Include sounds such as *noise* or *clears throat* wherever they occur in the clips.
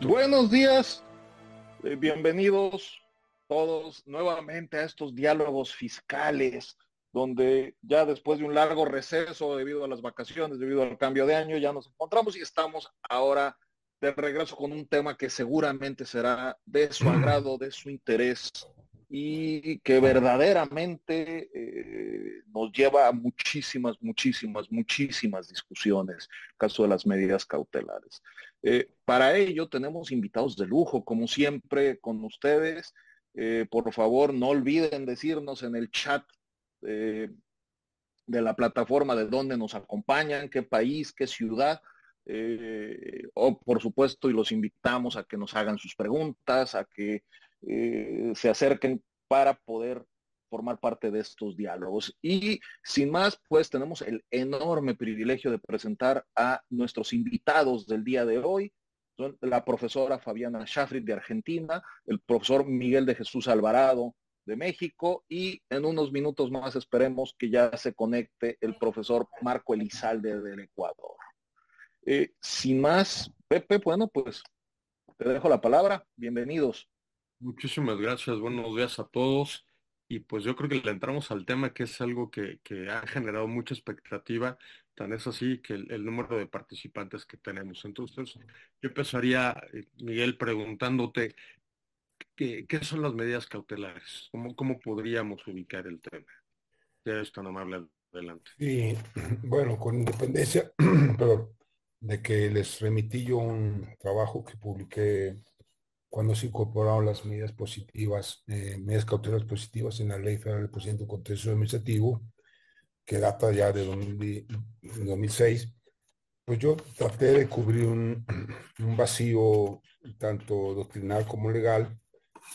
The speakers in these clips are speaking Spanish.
Buenos días, eh, bienvenidos todos nuevamente a estos diálogos fiscales, donde ya después de un largo receso debido a las vacaciones, debido al cambio de año, ya nos encontramos y estamos ahora de regreso con un tema que seguramente será de su *clears throat* agrado, de su interés y que verdaderamente eh, nos lleva a muchísimas, muchísimas, muchísimas discusiones, caso de las medidas cautelares. Eh, para ello tenemos invitados de lujo, como siempre, con ustedes. Eh, por favor, no olviden decirnos en el chat de la plataforma de dónde nos acompañan, qué país, qué ciudad. o por supuesto, y los invitamos a que nos hagan sus preguntas, a que eh, se acerquen para poder formar parte de estos diálogos. Y sin más, pues tenemos el enorme privilegio de presentar a nuestros invitados del día de hoy. Son la profesora Fabiana Schafrid de Argentina, el profesor Miguel de Jesús Alvarado de México y en unos minutos más esperemos que ya se conecte el profesor Marco Elizalde del Ecuador. Eh, sin más, Pepe, bueno, pues te dejo la palabra. Bienvenidos. Muchísimas gracias, buenos días a todos. Y pues yo creo que le entramos al tema que es algo que, ha generado mucha expectativa, tan es así que el, número de participantes que tenemos. Entonces, yo empezaría, eh, Miguel, preguntándote, ¿qué, qué son las medidas cautelares? ¿Cómo, ¿Cómo podríamos ubicar el tema? Ya es tan amable, adelante. Sí, *laughs* bueno, con independencia, *clears throat* pero de que les remití yo un trabajo que publiqué cuando se incorporaron las medidas positivas, eh, medidas cautelares positivas en la Ley Federal del Procedimiento Contencioso Administrativo, que data ya de 2006, pues yo traté de cubrir *clears throat* un, vacío tanto doctrinal como legal,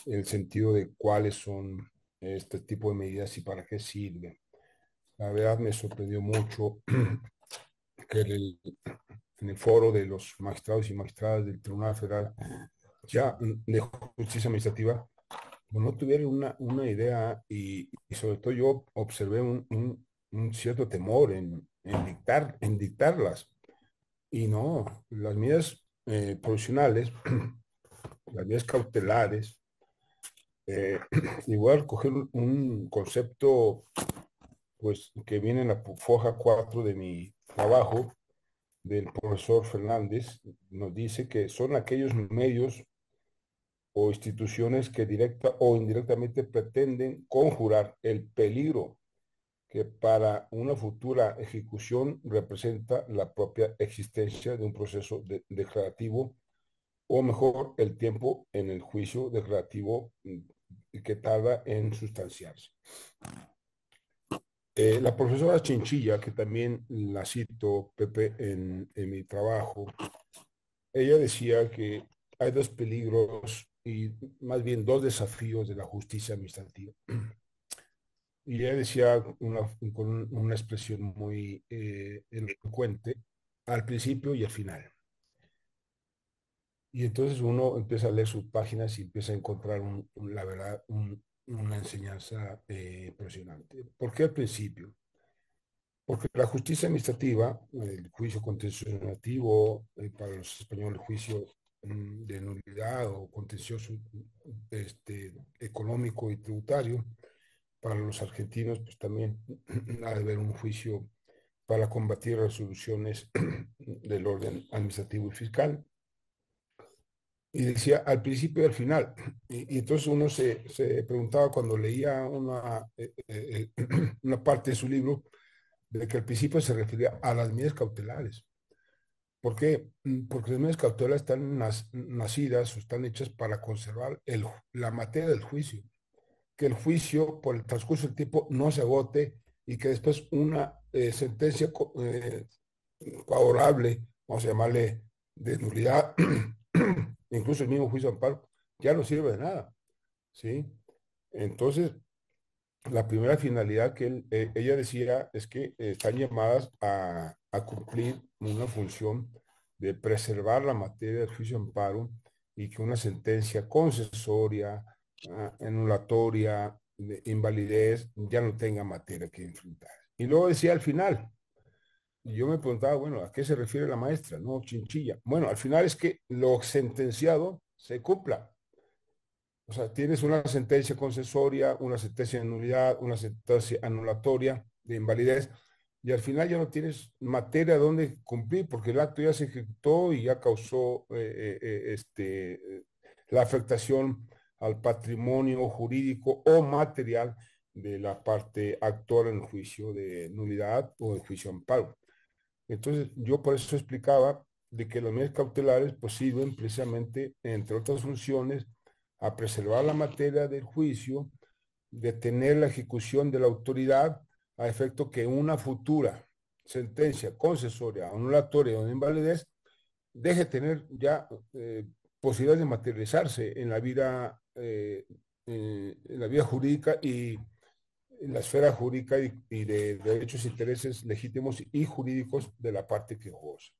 en el sentido de cuáles son este tipo de medidas y para qué sirven. La verdad me sorprendió mucho *clears throat* que en el foro de los magistrados y magistradas del Tribunal Federal ya de justicia administrativa, no tuvieron una, una idea y, sobre todo yo observé un, un, cierto temor en, en, dictar, en dictarlas. Y no, las medidas eh, *clears throat* las medidas cautelares, eh, *clears throat* igual coger un concepto pues que viene en la foja 4 de mi trabajo del profesor Fernández, nos dice que son aquellos medios o instituciones que directa o indirectamente pretenden conjurar el peligro que para una futura ejecución representa la propia existencia de un proceso declarativo o mejor el tiempo en el juicio declarativo mm, que tarda en sustanciarse. Eh, la profesora Chinchilla, que también la cito, Pepe, en mi trabajo, ella decía que hay dos peligros y más bien dos desafíos de la justicia administrativa. *clears throat* Y ella decía con una expresión muy eh, elocuente al principio y al final. Y entonces uno empieza a leer sus páginas y empieza a encontrar, la verdad, una enseñanza eh, impresionante. ¿Por qué al principio? Porque la justicia administrativa, el juicio contencioso eh, para los españoles, el juicio de nulidad o contencioso este, económico y tributario. Para los argentinos, pues también *clears throat* ha de haber un juicio para combatir resoluciones *clears throat* del orden administrativo y fiscal. Y decía al principio y al final. Y, entonces uno se, se, preguntaba cuando leía una, eh, eh, eh, *clears throat* una parte de su libro, de que al principio se refería a las medidas cautelares. ¿Por qué? Mm, porque las medidas cautelares están nacidas o están hechas para conservar la materia del juicio. Que el juicio, por el transcurso del tiempo, no se agote y que después una eh, sentencia eh, favorable, vamos a llamarle de nulidad, *clears throat* incluso el mismo juicio de amparo, ya no sirve de nada. ¿sí? Entonces, la primera finalidad que eh, ella decía es que están llamadas a, cumplir una función de preservar la materia del juicio amparo y que una sentencia concesoria, ah, anulatoria, de invalidez, ya no tenga materia que enfrentar. Y luego decía al final, yo me preguntaba, bueno, ¿a qué se refiere la maestra? No, chinchilla. Bueno, al final es que lo sentenciado se cumpla. O sea, tienes una sentencia concesoria, una sentencia de nulidad, una sentencia anulatoria de invalidez, y al final ya no tienes materia donde cumplir, porque el acto ya se ejecutó y ya causó eh, eh, eh, este, la afectación al patrimonio jurídico o material de la parte actora en el juicio de nulidad o el juicio amparo. Entonces, yo por eso explicaba de que las medidas cautelares pues sirven precisamente, entre otras funciones, a preservar la materia del juicio, detener la ejecución de la autoridad a efecto que una futura sentencia concesoria, anulatoria o de invalidez deje tener ya eh, posibilidades de materializarse en la vida, eh, en la vida jurídica y en la esfera jurídica y, de derechos e intereses legítimos y jurídicos de la parte que goza.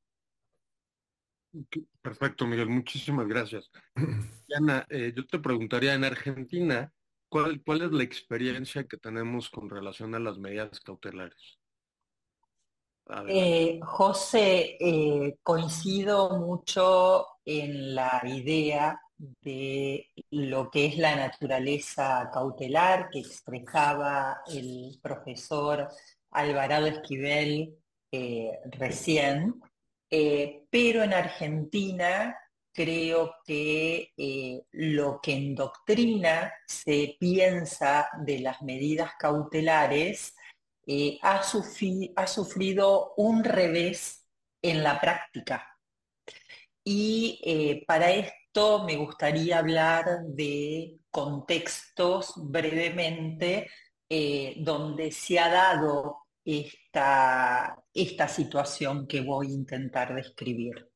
Perfecto, Miguel, muchísimas gracias. *clears throat* Ana, eh, yo te preguntaría, en Argentina, ¿cuál, ¿cuál es la experiencia que tenemos con relación a las medidas cautelares? Eh, José, eh, coincido mucho en la idea de lo que es la naturaleza cautelar que expresaba el profesor Alvarado Esquivel recién, eh, pero en Argentina creo que eh, lo que en doctrina se piensa de las medidas cautelares ha, ha sufrido un revés en la práctica. Y para esto me gustaría hablar de contextos brevemente eh, donde se ha dado esta, esta, situación que voy a intentar describir.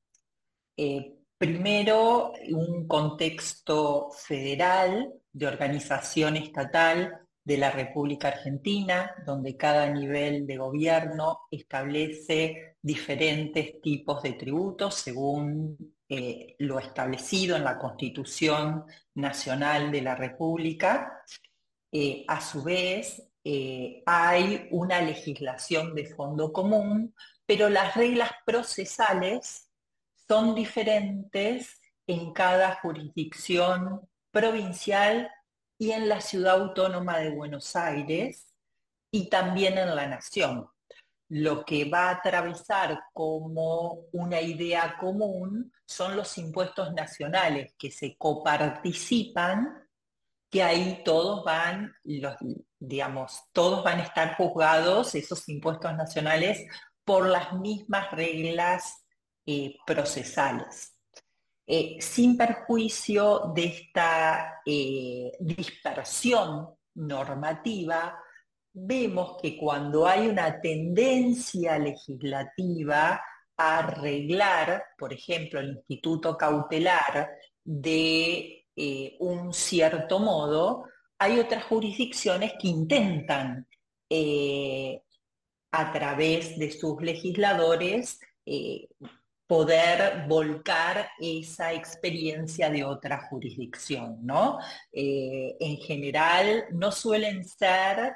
Eh, primero, un contexto federal de organización estatal de la República Argentina, donde cada nivel de gobierno establece diferentes tipos de tributos según eh, lo establecido en la Constitución Nacional de la República. Eh, a su vez, eh, hay una legislación de fondo común, pero las reglas procesales son diferentes en cada jurisdicción provincial y en la ciudad autónoma de Buenos Aires y también en la nación. Lo que va a atravesar como una idea común son los impuestos nacionales que se coparticipan, que ahí todos van, digamos, todos van a estar juzgados, esos impuestos nacionales, por las mismas reglas eh, procesales. Eh, sin perjuicio de esta eh, dispersión normativa, vemos que cuando hay una tendencia legislativa a arreglar, por ejemplo, el instituto cautelar de eh, un cierto modo, hay otras jurisdicciones que intentan eh, a través de sus legisladores eh, poder volcar esa experiencia de otra jurisdicción, ¿no? en general no suelen ser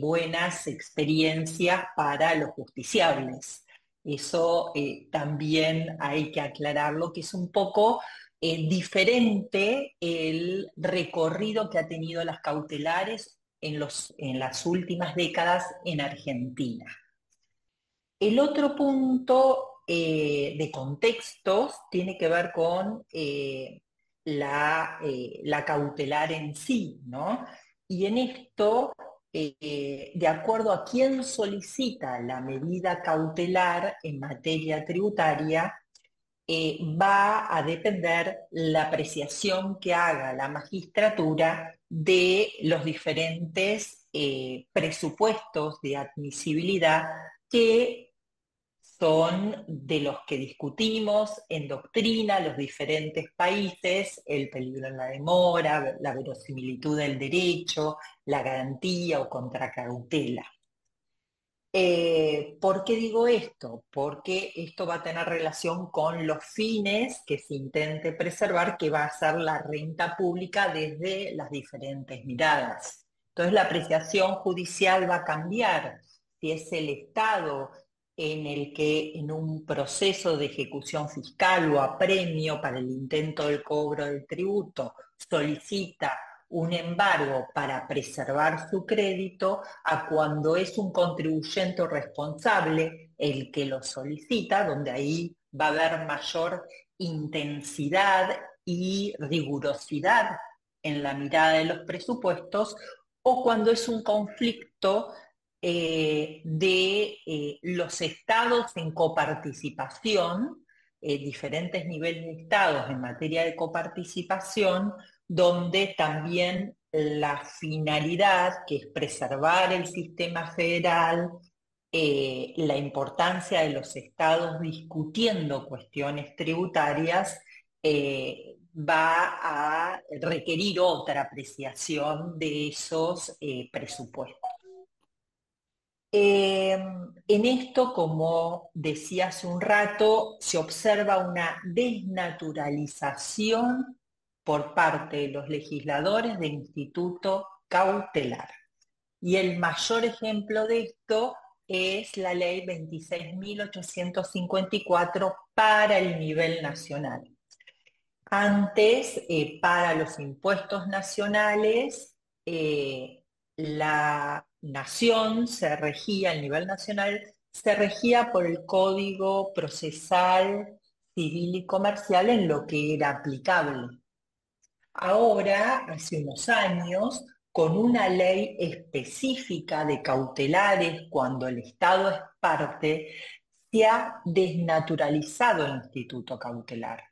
buenas experiencias para los justiciables. Eso también hay que aclararlo, que es un poco eh, diferente el recorrido que ha tenido las cautelares en, los, en las últimas décadas en Argentina. El otro punto de contextos tiene que ver con la, la, cautelar en sí, ¿no? Y en esto eh, de acuerdo a quién solicita la medida cautelar en materia tributaria, eh, va a depender la apreciación que haga la magistratura de los diferentes eh, presupuestos de admisibilidad que son de los que discutimos en doctrina los diferentes países, el peligro en la demora, la verosimilitud del derecho, la garantía o contracautela. Eh, ¿Por qué digo esto? Porque esto va a tener relación con los fines que se intente preservar, que va a ser la renta pública desde las diferentes miradas. Entonces la apreciación judicial va a cambiar. Si es el Estado en el que en un proceso de ejecución fiscal o apremio para el intento del cobro del tributo solicita un embargo para preservar su crédito a cuando es un contribuyente responsable el que lo solicita, donde ahí va a haber mayor intensidad y rigurosidad en la mirada de los presupuestos, o cuando es un conflicto eh, de eh, los estados en coparticipación, eh, diferentes niveles de estados en materia de coparticipación, donde también la finalidad, que es preservar el sistema federal, la importancia de los estados discutiendo cuestiones tributarias, va a requerir otra apreciación de esos presupuestos. Em, en esto, como decía hace un rato, se observa una desnaturalización por parte de los legisladores del instituto cautelar. Y el mayor ejemplo de esto es la ley 26.854 para el nivel nacional. Antes, eh, para los impuestos nacionales, eh, la nación se regía, a nivel nacional, se regía por el Código Procesal Civil y Comercial en lo que era aplicable. Ahora, hace unos años, con una ley específica de cautelares cuando el Estado es parte, se ha desnaturalizado el instituto cautelar,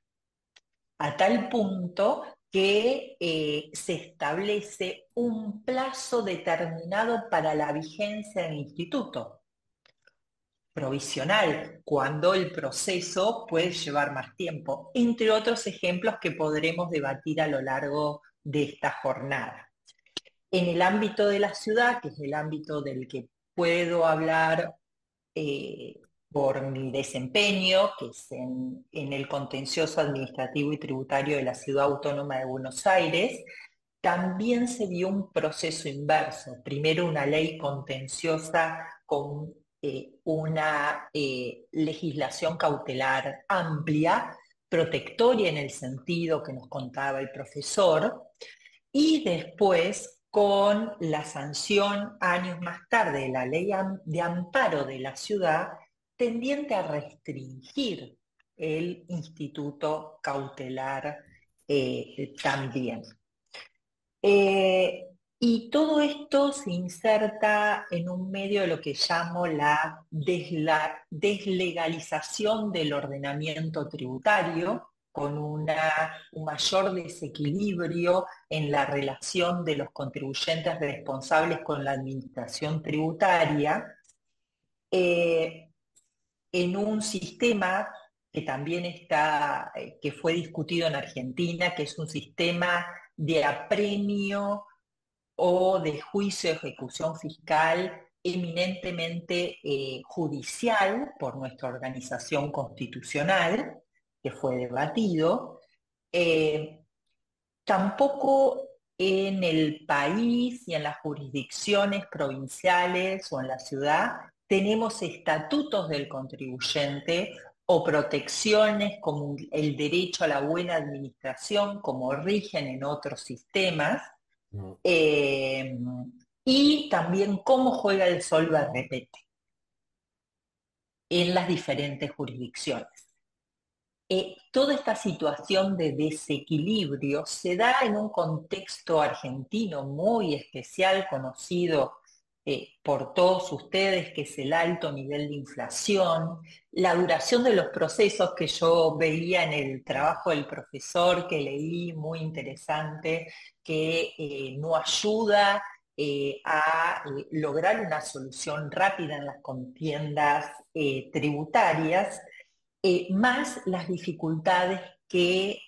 a tal punto que eh, se establece un plazo determinado para la vigencia del instituto provisional, cuando el proceso puede llevar más tiempo, entre otros ejemplos que podremos debatir a lo largo de esta jornada. En el ámbito de la ciudad, que es el ámbito del que puedo hablar eh, por mi desempeño, que es en, el contencioso administrativo y tributario de la Ciudad Autónoma de Buenos Aires, también se dio un proceso inverso. Primero una ley contenciosa con eh, una eh, legislación cautelar amplia, protectoria en el sentido que nos contaba el profesor, y después con la sanción años más tarde de la ley de amparo de la ciudad tendiente a restringir el instituto cautelar eh, también. Y todo esto se inserta en un medio de lo que llamo la deslegalización del ordenamiento tributario, con una, un mayor desequilibrio en la relación de los contribuyentes responsables con la administración tributaria, eh, en un sistema que también está, eh, que fue discutido en Argentina, que es un sistema de apremio o de juicio de ejecución fiscal eminentemente eh, judicial por nuestra organización constitucional, que fue debatido. Eh, tampoco en el país y en las jurisdicciones provinciales o en la ciudad tenemos estatutos del contribuyente o protecciones como el derecho a la buena administración, como rigen en otros sistemas, eh, y también cómo juega el sol repete en las diferentes jurisdicciones. Eh, toda esta situación de desequilibrio se da en un contexto argentino muy especial, conocido eh, por todos ustedes, que es el alto nivel de inflación, la duración de los procesos que yo veía en el trabajo del profesor que leí, muy interesante, que eh, no ayuda eh, a lograr una solución rápida en las contiendas tributarias, más las dificultades que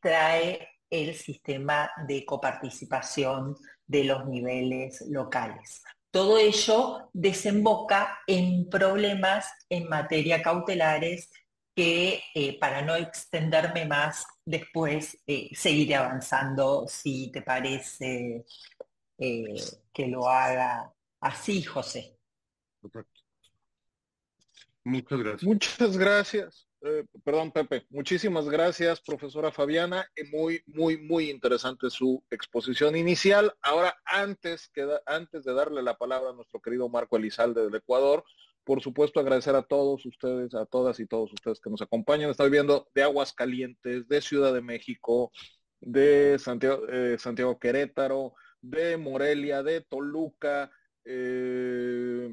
trae el sistema de coparticipación de los niveles locales. Todo ello desemboca en problemas en materia cautelares que, eh, para no extenderme más, después eh, seguiré avanzando si te parece eh, que lo haga así, José. Muchas gracias. Muchas gracias. Eh, perdón, Pepe. Muchísimas gracias, profesora Fabiana. Muy, muy, muy interesante su exposición inicial. Ahora, antes, que antes de darle la palabra a nuestro querido Marco Elizalde del Ecuador, por supuesto, agradecer a todos ustedes, a todas y todos ustedes que nos acompañan. Estoy viendo de Aguascalientes, de Ciudad de México, de Santiago, eh, Santiago Querétaro, de Morelia, de Toluca, eh,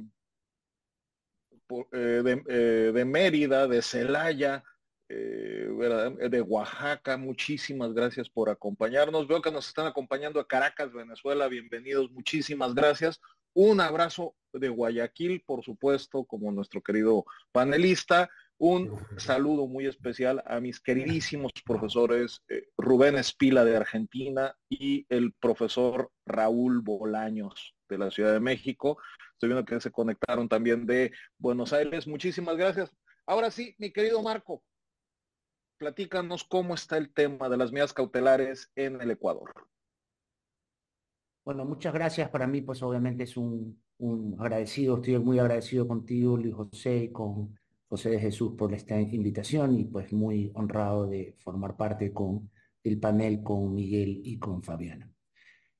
eh, eh, de, Mérida, de Celaya, de Oaxaca. Muchísimas gracias por acompañarnos. Veo que nos están acompañando a Caracas, Venezuela. Bienvenidos, muchísimas gracias. Un abrazo de Guayaquil, por supuesto, como nuestro querido panelista. Un saludo muy especial a mis queridísimos profesores Rubén Espila de Argentina y el profesor Raúl Bolaños de la Ciudad de México. Estoy viendo que se conectaron también de Buenos Aires. Muchísimas gracias. Ahora sí, mi querido Marco, platícanos cómo está el tema de las medidas cautelares en el Ecuador. Bueno, muchas gracias. Para mí, pues obviamente es un, agradecido, estoy muy agradecido contigo, Luis José, y con José de Jesús por esta invitación y pues muy honrado de formar parte con el panel con Miguel y con Fabiana.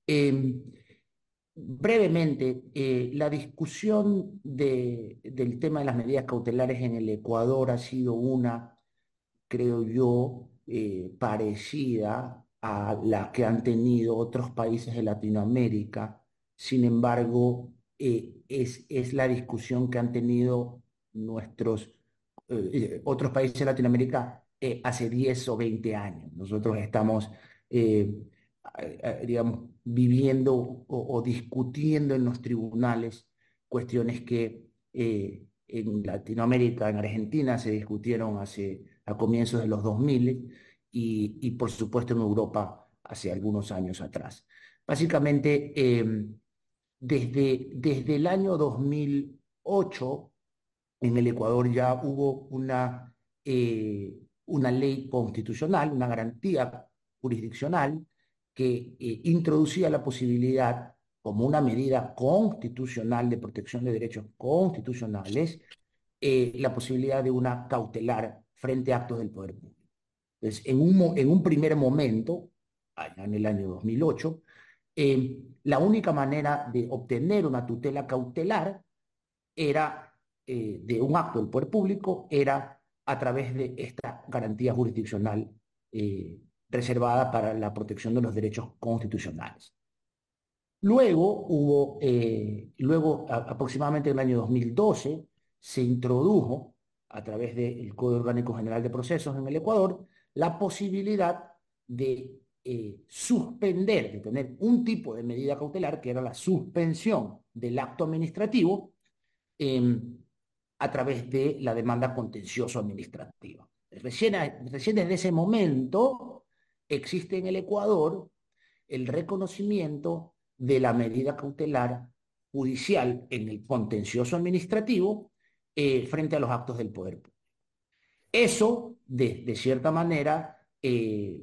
Em, brevemente, eh, la discusión del tema de las medidas cautelares en el Ecuador ha sido una, creo yo, eh, parecida a la que han tenido otros países de Latinoamérica. Sin embargo, eh, es, es, la discusión que han tenido nuestros otros países de Latinoamérica hace 10 o 20 años. Nosotros estamos digamos, viviendo o, discutiendo en los tribunales cuestiones que eh, en Latinoamérica, en Argentina, se discutieron hace, a comienzos de los 2000 y, por supuesto en Europa hace algunos años atrás. Básicamente, em, desde, desde el año 2008, en el Ecuador ya hubo una, eh, una ley constitucional, una garantía jurisdiccional que eh, introducía la posibilidad, como una medida constitucional de protección de derechos constitucionales, eh, la posibilidad de una cautelar frente a actos del poder público. Entonces, en un, en un primer momento, en el año 2008, eh, la única manera de obtener una tutela cautelar era de un acto del poder público era a través de esta garantía jurisdiccional reservada para la protección de los derechos constitucionales. Luego hubo, eh, luego aproximadamente en el año 2012, se introdujo a través del Código Orgánico General de Procesos en el Ecuador la posibilidad de eh, suspender, de tener un tipo de medida cautelar que era la suspensión del acto administrativo em, a través de la demanda contencioso administrativa. Recién, recién desde ese momento existe en el Ecuador el reconocimiento de la medida cautelar judicial en el contencioso administrativo eh, frente a los actos del poder público. Eso, de, cierta manera, eh,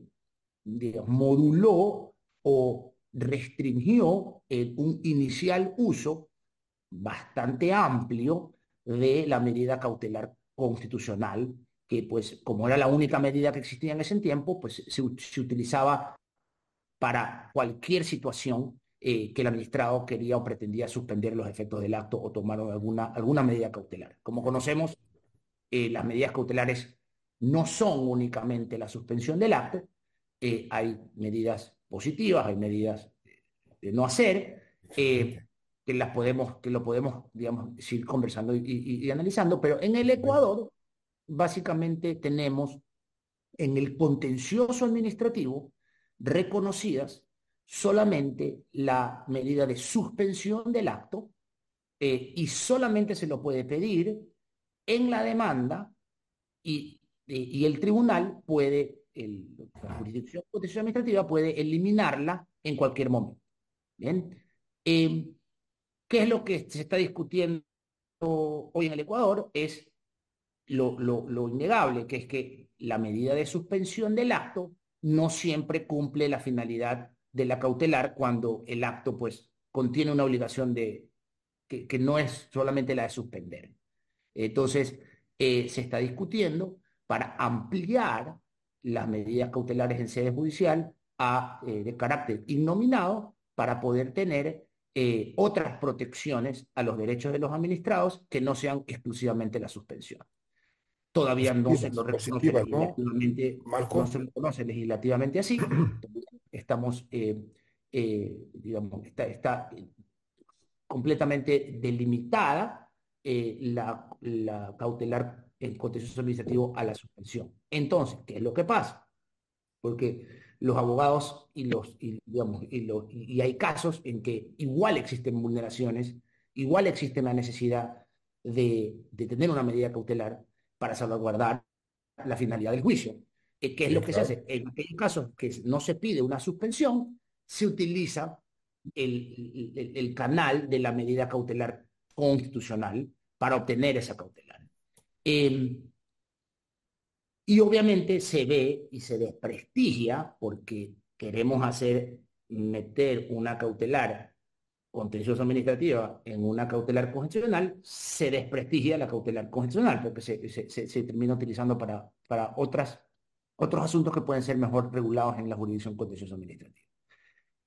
moduló o restringió un inicial uso bastante amplio de la medida cautelar constitucional que pues como era la única medida que existía en ese tiempo, pues se, utilizaba para cualquier situación eh, que el administrado quería o pretendía suspender los efectos del acto o tomar alguna, alguna medida cautelar. Como conocemos, eh, las medidas cautelares no son únicamente la suspensión del acto, eh, hay medidas positivas, hay medidas de no hacer, que las podemos, que lo podemos, digamos, ir conversando y analizando, pero en el Ecuador básicamente tenemos en el contencioso administrativo reconocidas solamente la medida de suspensión del acto eh, y solamente se lo puede pedir en la demanda y, y el tribunal puede, la jurisdicción administrativa puede eliminarla en cualquier momento. Bien. Eh, ¿Qué es lo que se está discutiendo hoy en el Ecuador? Es lo, innegable, que es que la medida de suspensión del acto no siempre cumple la finalidad de la cautelar cuando el acto pues contiene una obligación de que, no es solamente la de suspender. Entonces, eh, se está discutiendo para ampliar las medidas cautelares en sede judicial a, eh, de carácter innominado para poder tener eh, otras protecciones a los derechos de los administrados que no sean exclusivamente la suspensión. Todavía no se lo reconoce legislativamente, ¿no? se reconoce legislativamente así. Estamos, digamos, está, está completamente delimitada la, la cautelar el contencioso administrativo a la suspensión. Entonces, ¿qué es lo que pasa? Porque los abogados y los, y, digamos, y, y hay casos en que igual existen vulneraciones, igual existe la necesidad de, de tener una medida cautelar para salvaguardar la finalidad del juicio. Eh, ¿Qué es lo que se hace? En aquellos casos que no se pide una suspensión, se utiliza el, el, el, canal de la medida cautelar constitucional para obtener esa cautelar. Em, y obviamente se ve y se desprestigia porque queremos hacer, meter una cautelar contencioso administrativa en una cautelar constitucional, se desprestigia la cautelar constitucional porque se, se, termina utilizando para, para otras, otros asuntos que pueden ser mejor regulados en la jurisdicción contencioso administrativa.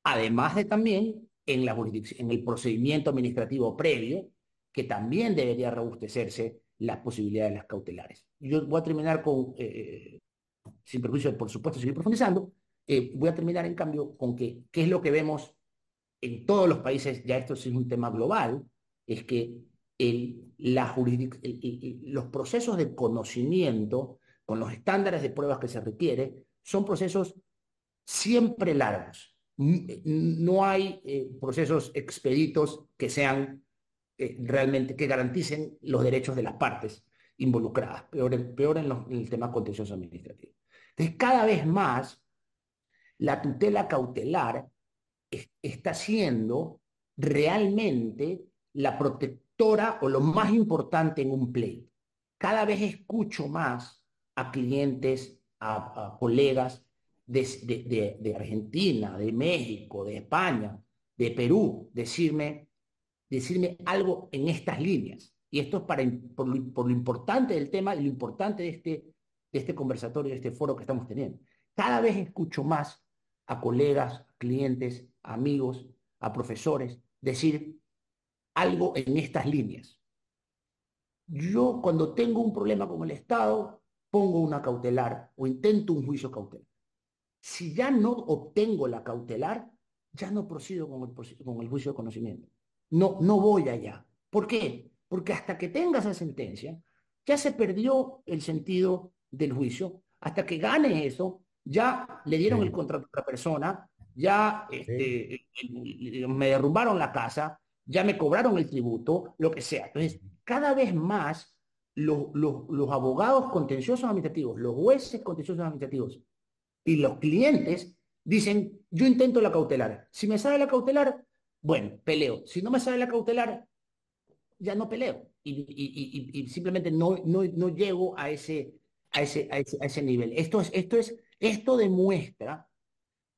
Además de también en, la en el procedimiento administrativo previo, que también debería robustecerse las posibilidades de las cautelares. Yo voy a terminar con, eh, sin perjuicio por supuesto, seguir profundizando, eh, voy a terminar en cambio con que, qué es lo que vemos en todos los países, ya esto es un tema global, es que el, los procesos de conocimiento, con los estándares de pruebas que se requiere, son procesos siempre largos. No hay eh, procesos expeditos que sean eh, realmente que garanticen los derechos de las partes involucradas, peor, en, peor en, el tema contencioso administrativo. Entonces, cada vez más, la tutela cautelar está siendo realmente la protectora o lo más importante en un pleito. Cada vez escucho más a clientes, a, colegas de, Argentina, de México, de España, de Perú, decirme, decirme algo en estas líneas. Y esto es para, por, lo, importante del tema y lo importante de este, de este conversatorio, de este foro que estamos teniendo. Cada vez escucho más a colegas, clientes, amigos, a profesores decir algo en estas líneas. Yo cuando tengo un problema con el Estado, pongo una cautelar o intento un juicio cautelar. Si ya no obtengo la cautelar, ya no procedo con el, con el juicio de conocimiento. No, no voy allá. ¿Por qué? Porque hasta que tenga esa sentencia, ya se perdió el sentido del juicio. Hasta que gane eso, ya le dieron el contrato a otra persona, ya este, me derrumbaron la casa, ya me cobraron el tributo, lo que sea. Entonces, cada vez más los, los, los abogados contenciosos administrativos, los jueces contenciosos administrativos y los clientes dicen, yo intento la cautelar. Si me sale la cautelar, bueno, peleo. Si no me sale la cautelar, ya no peleo. Y, simplemente no, no, no, llego a ese, a ese, a ese, a ese nivel. Esto, es, esto, es, esto demuestra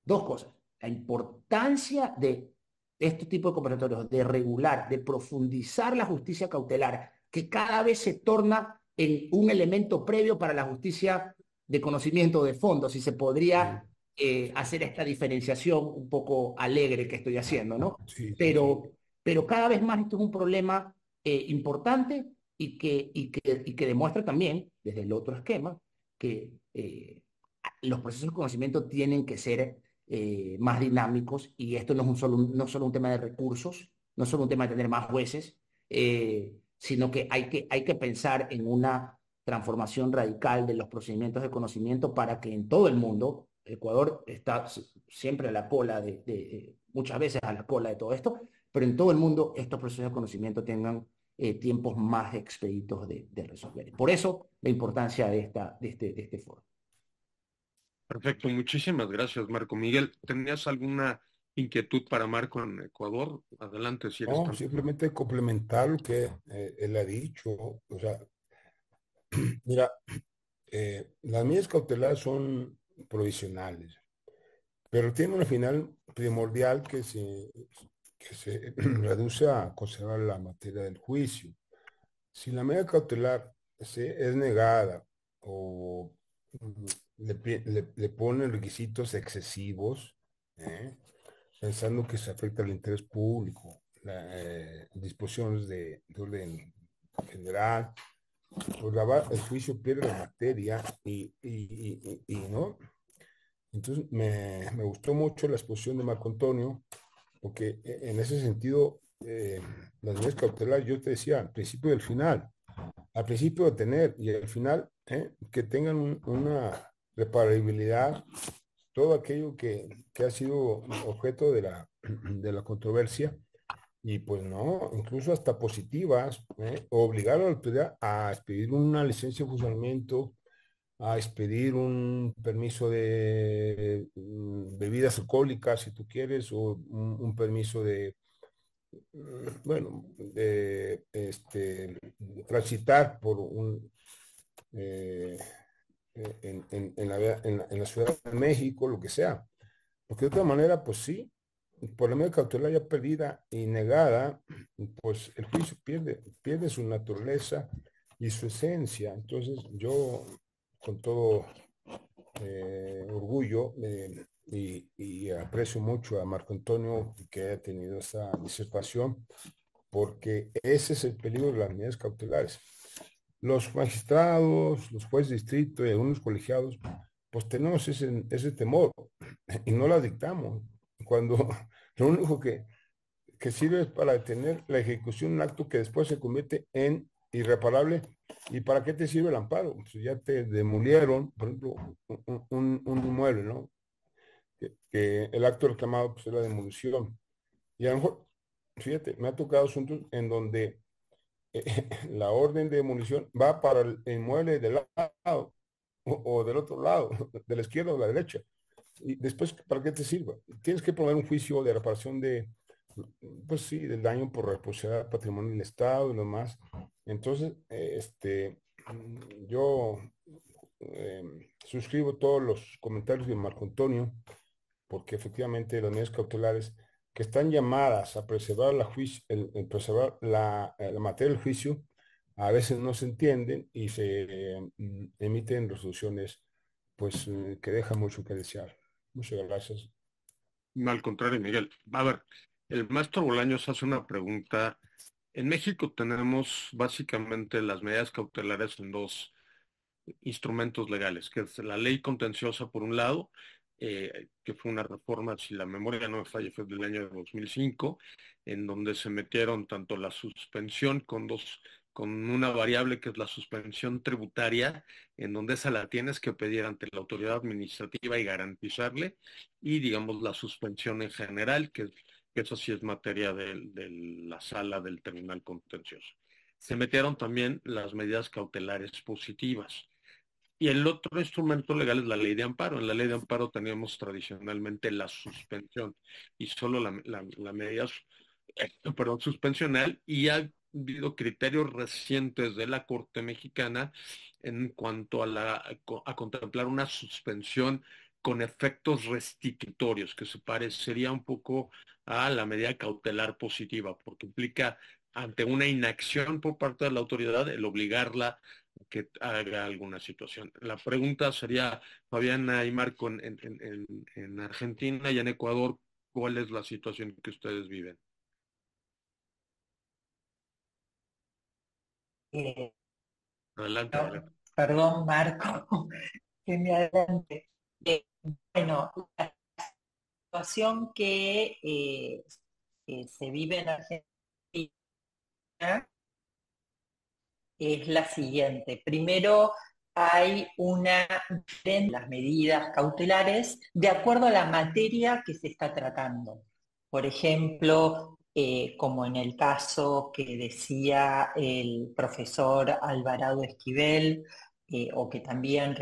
dos cosas. La importancia de este tipo de conversatorios, de regular, de profundizar la justicia cautelar, que cada vez se torna en un elemento previo para la justicia de conocimiento de fondo, si se podría eh, hacer esta diferenciación un poco alegre que estoy haciendo, ¿no? pero, pero cada vez más esto es un problema eh, importante y que, y, que, y que demuestra también, desde el otro esquema, que eh, los procesos de conocimiento tienen que ser más dinámicos y esto no es un solo, no solo un tema de recursos, no es solo un tema de tener más jueces, sino que hay, que hay que pensar en una transformación radical de los procedimientos de conocimiento para que en todo el mundo Ecuador está siempre a la cola de, muchas veces a la cola de todo esto, pero en todo el mundo estos procesos de conocimiento tengan eh, tiempos más expeditos de, resolver. Por eso la importancia de, esta, de, este, de este foro. Perfecto, muchísimas gracias, Marco. Miguel, ¿tenías alguna inquietud para Marco en Ecuador? Adelante, si eres No, simplemente complementar lo que eh, él ha dicho. O sea, *clears throat* mira, eh, las medidas cautelares son provisionales. Pero tiene una final primordial que se, que se *clears throat* reduce a conservar la materia del juicio. Si la medida cautelar es negada o mm, le, ponen requisitos excesivos, ¿eh? pensando que se afecta al interés público, las disposiciones de, orden general, pues el juicio pierde la materia y, y no, entonces, me, gustó mucho la exposición de Marco Antonio, porque e, en ese sentido, eh, las medidas cautelares, yo te decía, al principio y al final, al principio de tener y al final, eh, que tengan una reparabilidad, todo aquello que, ha sido objeto de la, *clears throat* de la controversia, y pues no, incluso hasta positivas, eh, obligar a la autoridad a expedir una licencia de funcionamiento, a expedir un permiso de mm, bebidas alcohólicas, si tú quieres, o un, permiso de, mm, bueno, de este, transitar por un, eh, en, la, Ciudad de México, lo que sea. Porque de otra manera, pues sí, por la medio cautelar ya perdida y negada, pues el juicio pierde, pierde su naturaleza y su esencia. Entonces yo con todo eh, orgullo eh, y, aprecio mucho a Marco Antonio que haya tenido esa disertación, porque ese es el peligro de las medidas cautelares. Los magistrados, los jueces de distrito y algunos colegiados, pues tenemos ese, ese temor y no la dictamos. Cuando *laughs* lo único que, que sirve es para detener la ejecución de un acto que después se convierte en irreparable. ¿Y para qué te sirve el amparo? Si ya te demolieron, por ejemplo, un, inmueble, ¿no? Que, el acto reclamado pues, es la demolición. Y a lo mejor, fíjate, me ha tocado asuntos en donde *laughs* la orden de demolición va para el inmueble del lado o, del otro lado, *laughs* de la izquierda o de la derecha. Y después, ¿para qué te sirva? Tienes que promover un juicio de reparación de, pues sí, del daño por responsabilidad patrimonio del Estado y lo más. Entonces, este, yo em, suscribo todos los comentarios de Marco Antonio, porque efectivamente las medidas cautelares que están llamadas a preservar la, juicio, el, preservar la, la, materia del juicio, a veces no se entienden y se em, emiten resoluciones pues que dejan mucho que desear. Muchas gracias. Al contrario, Miguel. A ver, el maestro Bolaños hace una pregunta. En México tenemos básicamente las medidas cautelares en dos instrumentos legales, que es la ley contenciosa por un lado, eh, que fue una reforma, si la memoria no me falla, fue del año 2005, en donde se metieron tanto la suspensión con dos con una variable que es la suspensión tributaria, en donde esa la tienes que pedir ante la autoridad administrativa y garantizarle, y digamos la suspensión en general, que es que eso sí es materia de, la sala del terminal contencioso. Se metieron también las medidas cautelares positivas. Y el otro instrumento legal es la ley de amparo. En la ley de amparo teníamos tradicionalmente la suspensión y solo la, la, medida eh, perdón, suspensional y ha habido criterios recientes de la Corte Mexicana en cuanto a, la, a contemplar una suspensión con efectos restitutorios, que se parecería un poco a la medida cautelar positiva, porque implica ante una inacción por parte de la autoridad el obligarla que haga alguna situación. La pregunta sería, Fabiana y Marco, en, Argentina y en Ecuador, ¿cuál es la situación que ustedes viven? Eh, adelante, Perdón, Marco, *laughs* que me adelante. Eh, bueno, la situación que eh, se vive en Argentina es la siguiente. Primero, hay una de las medidas cautelares de acuerdo a la materia que se está tratando. Por ejemplo, eh, como en el caso que decía el profesor Alvarado Esquivel, eh, o que también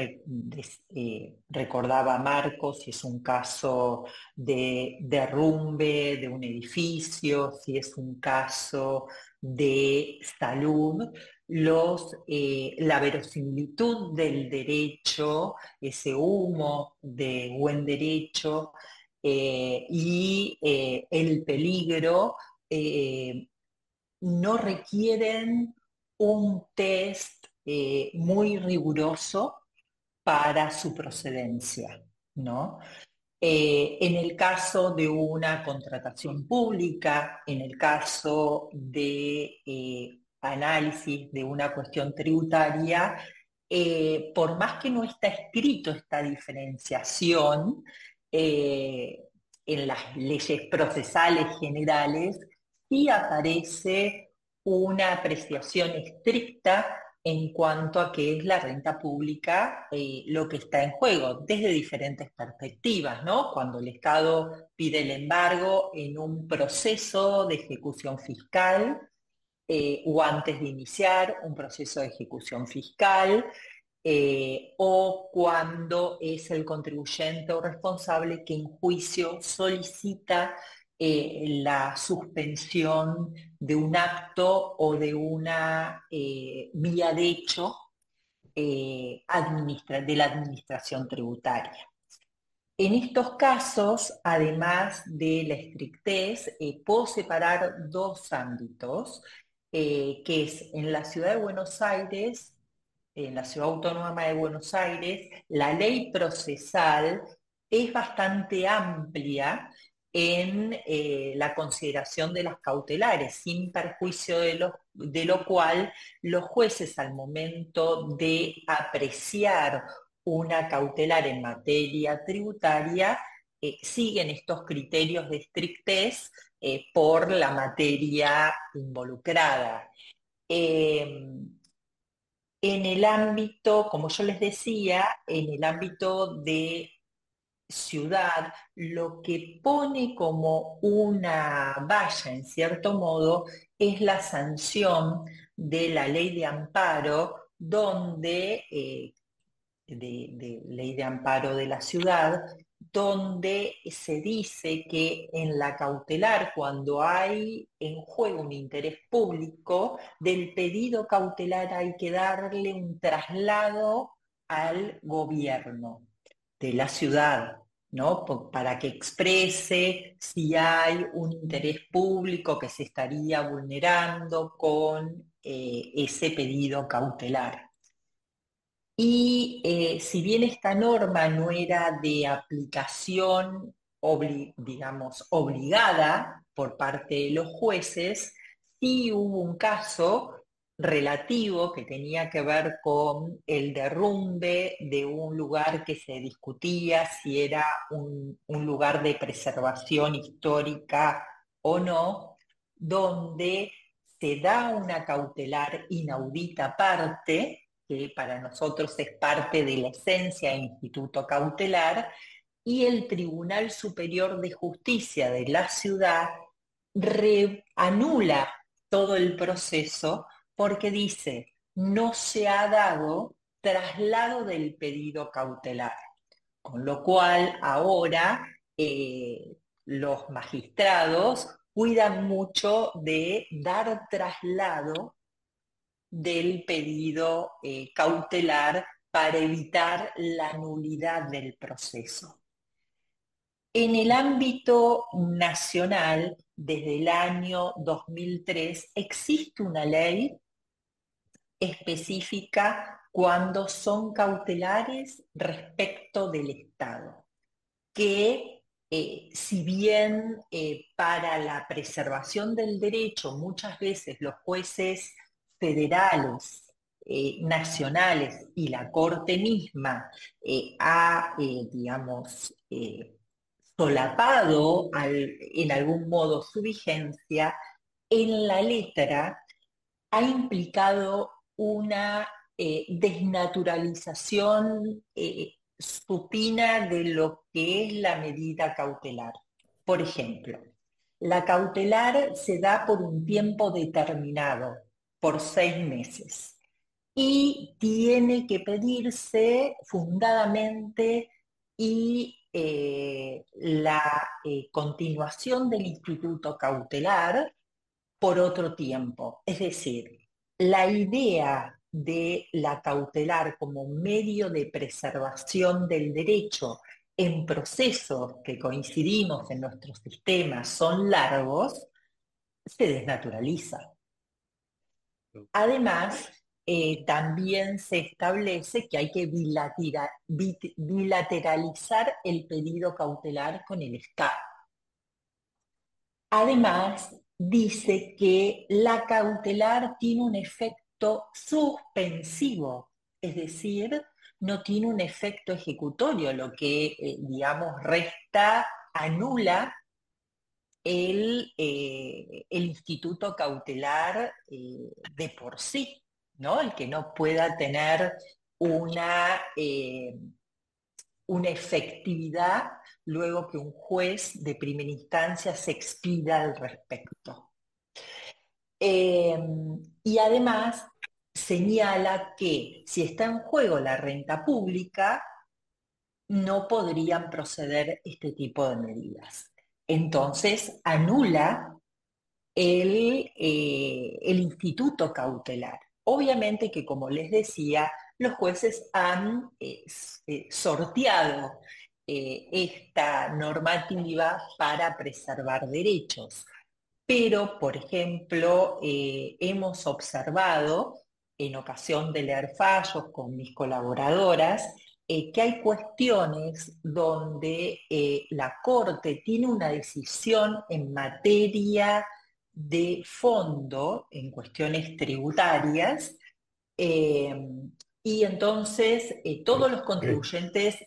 eh, recordaba Marcos, si es un caso de derrumbe de un edificio, si es un caso de salud, los, eh, la verosimilitud del derecho, ese humo de buen derecho y el peligro no requieren un test eh, muy riguroso para su procedencia, ¿no? Eh, en el caso de una contratación pública, en el caso de eh, análisis de una cuestión tributaria, por más que no está escrito esta diferenciación, en las leyes procesales generales, sí aparece una apreciación estricta en cuanto a qué es la renta pública, eh, lo que está en juego, desde diferentes perspectivas, ¿no? Cuando el Estado pide el embargo en un proceso de ejecución fiscal eh, o antes de iniciar un proceso de ejecución fiscal, eh, o cuando es el contribuyente o responsable que en juicio solicita eh, la suspensión de un acto o de una vía de hecho de la administración tributaria. En estos casos, además de la estrictez, puedo separar dos ámbitos, que es en la ciudad de Buenos Aires, en la ciudad autónoma de Buenos Aires, la ley procesal es bastante amplia en eh, la consideración de las cautelares, sin perjuicio de lo, de lo cual los jueces al momento de apreciar una cautelar en materia tributaria eh, siguen estos criterios de estrictez eh, por la materia involucrada. Em, en el ámbito, como yo les decía, en el ámbito de ciudad, lo que pone como una valla, en cierto modo, es la sanción de la ley de amparo, donde, eh, de, ley de amparo de la ciudad, donde se dice que en la cautelar, cuando hay en juego un interés público, del pedido cautelar hay que darle un traslado al gobierno de la ciudad, ¿no? para que exprese si hay un interés público que se estaría vulnerando con eh, ese pedido cautelar. Y eh, si bien esta norma no era de aplicación, digamos, obligada por parte de los jueces, sí hubo un caso relativo que tenía que ver con el derrumbe de un lugar que se discutía si era un, lugar de preservación histórica o no, donde se da una cautelar inaudita aparte, que para nosotros es parte de la esencia instituto cautelar, y el Tribunal Superior de Justicia de la ciudad reanula todo el proceso porque dice, no se ha dado traslado del pedido cautelar. Con lo cual ahora eh, los magistrados cuidan mucho de dar traslado del pedido eh, cautelar para evitar la nulidad del proceso. En el ámbito nacional, desde el año 2003, existe una ley específica cuando son cautelares respecto del Estado, que eh, si bien eh, para la preservación del derecho muchas veces los jueces federales, eh, nacionales y la Corte misma ha, digamos, solapado en algún modo su vigencia, en la letra ha implicado una eh, desnaturalización eh, supina de lo que es la medida cautelar. Por ejemplo, la cautelar se da por un tiempo determinado, por seis meses, y tiene que pedirse fundadamente y eh, la continuación del instituto cautelar por otro tiempo. Es decir, la idea de la cautelar como medio de preservación del derecho en procesos que coincidimos en nuestros sistemas son largos, se desnaturaliza. Además, eh, también se establece que hay que bilateralizar el pedido cautelar con el Estado. Además, dice que la cautelar tiene un efecto suspensivo, es decir, no tiene un efecto ejecutorio, lo que, eh, digamos, resta, anula el, eh, el instituto cautelar eh, de por sí, ¿no? El que no pueda tener una, una efectividad luego que un juez de primera instancia se expida al respecto. y además señala que si está en juego la renta pública, no podrían proceder este tipo de medidas. Entonces, anula el, eh, el instituto cautelar. Obviamente que, como les decía, los jueces han eh, sorteado eh, esta normativa para preservar derechos. Pero, por ejemplo, hemos observado en ocasión de leer fallos con mis colaboradoras, eh, que hay cuestiones donde eh, la Corte tiene una decisión en materia de fondo, en cuestiones tributarias, eh, y entonces todos los contribuyentes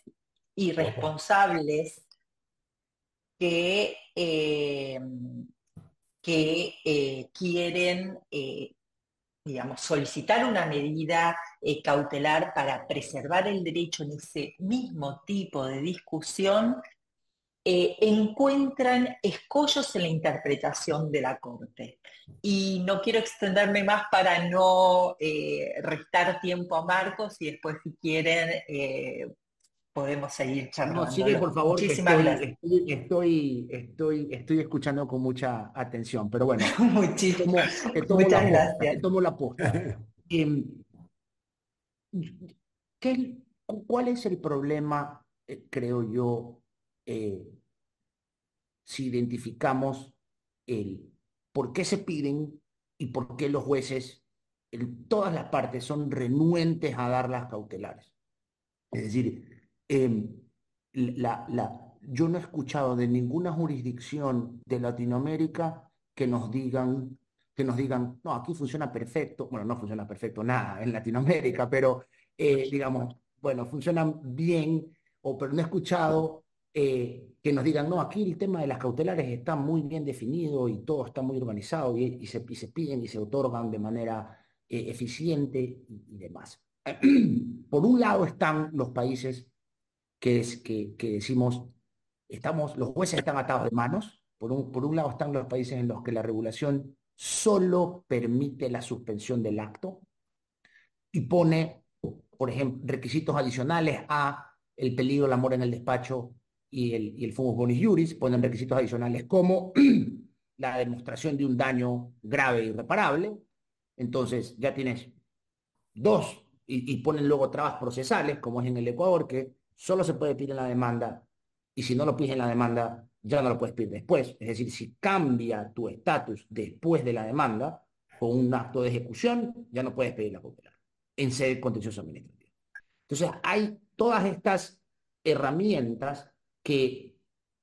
irresponsables que, que quieren digamos, solicitar una medida eh, cautelar para preservar el derecho en ese mismo tipo de discusión, eh, encuentran escollos en la interpretación de la Corte. Y no quiero extenderme más para no eh, restar tiempo a Marcos y después si quieren podemos seguir charlando. No, sigue por favor. Muchísimas estoy, Estoy, estoy, estoy, escuchando con mucha atención, pero bueno. *laughs* Muchísimas Muchas gracias. tomo la posta. *laughs* Em, ¿Cuál es el problema, eh, creo yo, eh, si identificamos el por qué se piden y por qué los jueces, en todas las partes, son renuentes a dar las cautelares? Es decir, Em, la, la, yo no he escuchado de ninguna jurisdicción de Latinoamérica que nos digan, que nos digan, no, aquí funciona perfecto, bueno, no funciona perfecto nada en Latinoamérica, pero eh, digamos, bueno, funcionan bien, o pero no he escuchado eh, que nos digan, no, aquí el tema de las cautelares está muy bien definido y todo está muy organizado y, se, se, piden y se otorgan de manera eh, eficiente y, y demás. *clears throat* Por un lado están los países que, es, que, decimos, estamos, los jueces están atados de manos. Por un, por un lado están los países en los que la regulación solo permite la suspensión del acto y pone, por ejemplo, requisitos adicionales a el peligro, el amor en el despacho y el, y el fumus bonis juris, ponen requisitos adicionales como *clears throat* la demostración de un daño grave e irreparable. Entonces ya tienes dos y, y, ponen luego trabas procesales, como es en el Ecuador, que solo se puede pedir en la demanda y si no lo pides en la demanda, ya no lo puedes pedir después. Es decir, si cambia tu estatus después de la demanda, con un acto de ejecución, ya no puedes pedir la cautelar en sede contencioso administrativa. Entonces, hay todas estas herramientas que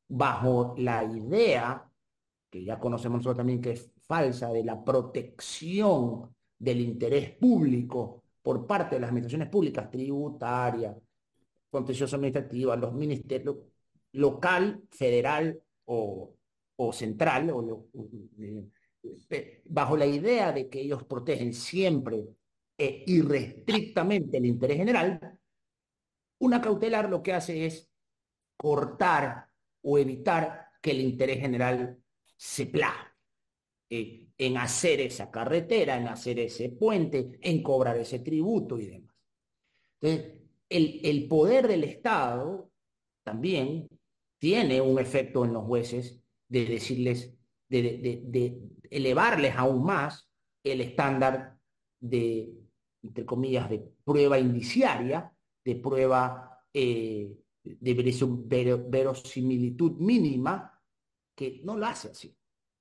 bajo la idea, que ya conocemos nosotros también que es falsa, de la protección del interés público por parte de las administraciones públicas, tributarias, contencioso administrativa, los ministerios local, federal o, central, o, eh, bajo la idea de que ellos protegen siempre e irrestrictamente el interés general, una cautelar lo que hace es cortar o evitar que el interés general se plague eh, en hacer esa carretera, en hacer ese puente, en cobrar ese tributo y demás. El, poder del Estado también tiene un efecto en los jueces de decirles, de, elevarles aún más el estándar de, entre comillas, de prueba indiciaria, de prueba eh, de verosimilitud mínima, que no lo hace así.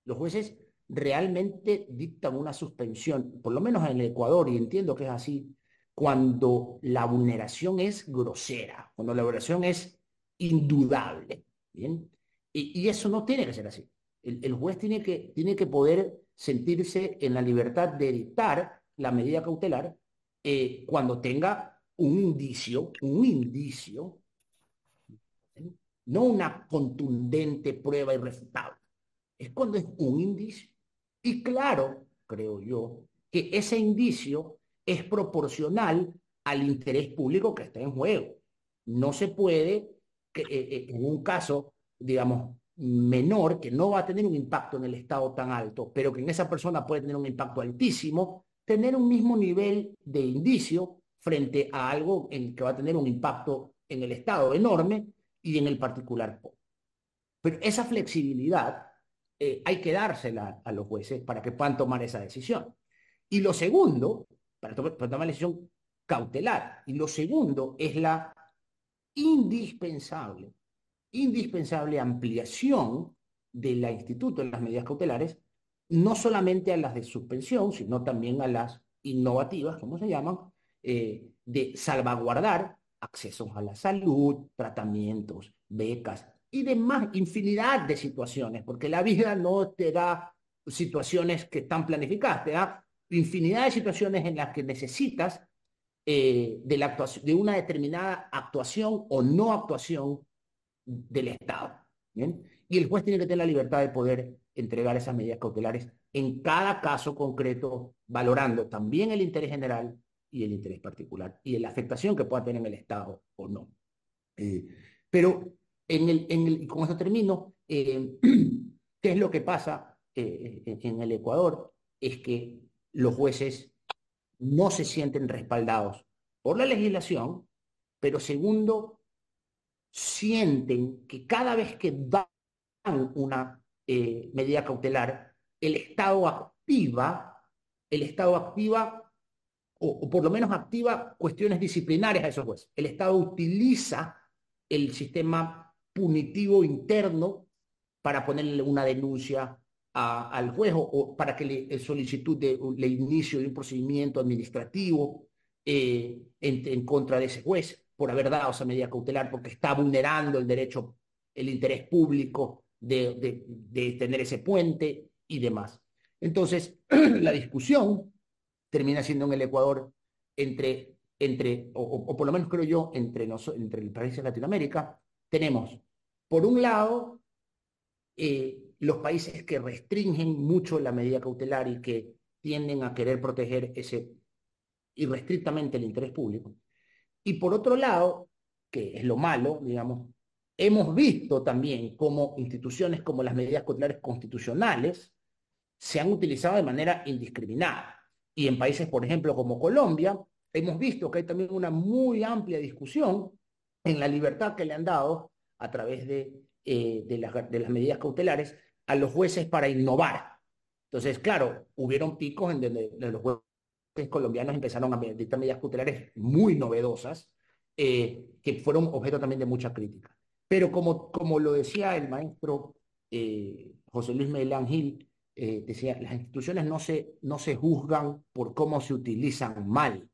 Los jueces realmente dictan una suspensión, por lo menos en el Ecuador, y entiendo que es así, cuando la vulneración es grosera, cuando la vulneración es indudable. ¿bien? Y, eso no tiene que ser así. El, juez tiene que, tiene que poder sentirse en la libertad de dictar la medida cautelar eh, cuando tenga un indicio, un indicio, no una contundente prueba irrefutable. Es cuando es un indicio. Y claro, creo yo, que ese indicio es proporcional al interés público que está en juego. No se puede, eh, eh, en un caso, digamos, menor, que no va a tener un impacto en el Estado tan alto, pero que en esa persona puede tener un impacto altísimo, tener un mismo nivel de indicio frente a algo en que va a tener un impacto en el Estado enorme y en el particular Pero esa flexibilidad eh, hay que dársela a los jueces para que puedan tomar esa decisión. Y lo segundo, para, tomar la decisión cautelar, y lo segundo es la indispensable, indispensable ampliación de la instituto en las medidas cautelares, no solamente a las de suspensión, sino también a las innovativas, como se llaman, eh, de salvaguardar accesos a la salud, tratamientos, becas y demás, infinidad de situaciones, porque la vida no te da situaciones que están planificadas, te da infinidad de situaciones en las que necesitas eh, de, la de una determinada actuación o no actuación del Estado. Y el juez tiene que tener la libertad de poder entregar esas medidas cautelares en cada caso concreto, valorando también el interés general y el interés particular y la afectación que pueda tener en el Estado o no. Eh, pero en el, con esto termino, eh, *clears throat* ¿qué es lo que pasa en el Ecuador? Es que los jueces no se sienten respaldados por la legislación, pero segundo, sienten que cada vez que dan una medida cautelar, el Estado activa, el Estado activa o, por lo menos activa cuestiones disciplinarias a esos jueces. El Estado utiliza el sistema punitivo interno para ponerle una denuncia al juez o, para que le solicitud de inicio de un procedimiento administrativo eh, en, contra de ese juez por haber dado esa medida cautelar porque está vulnerando el derecho, el interés público de, de tener ese puente y demás. Entonces, *clears throat* la discusión termina siendo en el Ecuador entre, entre o, por lo menos creo yo, entre, entre el país de Latinoamérica, tenemos, por un lado, eh, los países que restringen mucho la medida cautelar y que tienden a querer proteger ese irrestrictamente el interés público. Y por otro lado, que es lo malo, digamos, hemos visto también como instituciones como las medidas cautelares constitucionales se han utilizado de manera indiscriminada. Y en países, por ejemplo, como Colombia, hemos visto que hay también una muy amplia discusión en la libertad que le han dado a través de, eh, de, las, medidas cautelares a los jueces para innovar. Entonces, claro, hubieron picos en donde los jueces colombianos empezaron a dictar medidas cautelares muy novedosas, eh, que fueron objeto también de mucha crítica. Pero como, como lo decía el maestro eh, José Luis Melán Gil, eh, decía, las instituciones no se, no se juzgan por cómo se utilizan mal,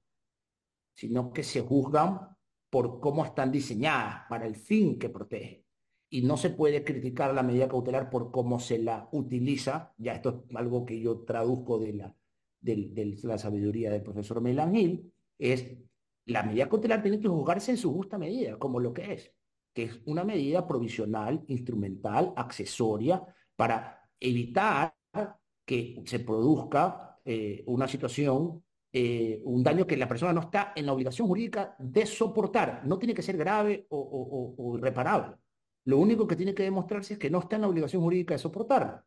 sino que se juzgan por cómo están diseñadas para el fin que protege. Y no se puede criticar la medida cautelar por cómo se la utiliza, ya esto es algo que yo traduzco de la, de, la sabiduría del profesor Melan Gil, es la medida cautelar tiene que juzgarse en su justa medida, como lo que es, que es una medida provisional, instrumental, accesoria, para evitar que se produzca eh, una situación, eh, un daño que la persona no está en la obligación jurídica de soportar. No tiene que ser grave o, irreparable. Lo único que tiene que demostrarse es que no está en la obligación jurídica de soportarlo.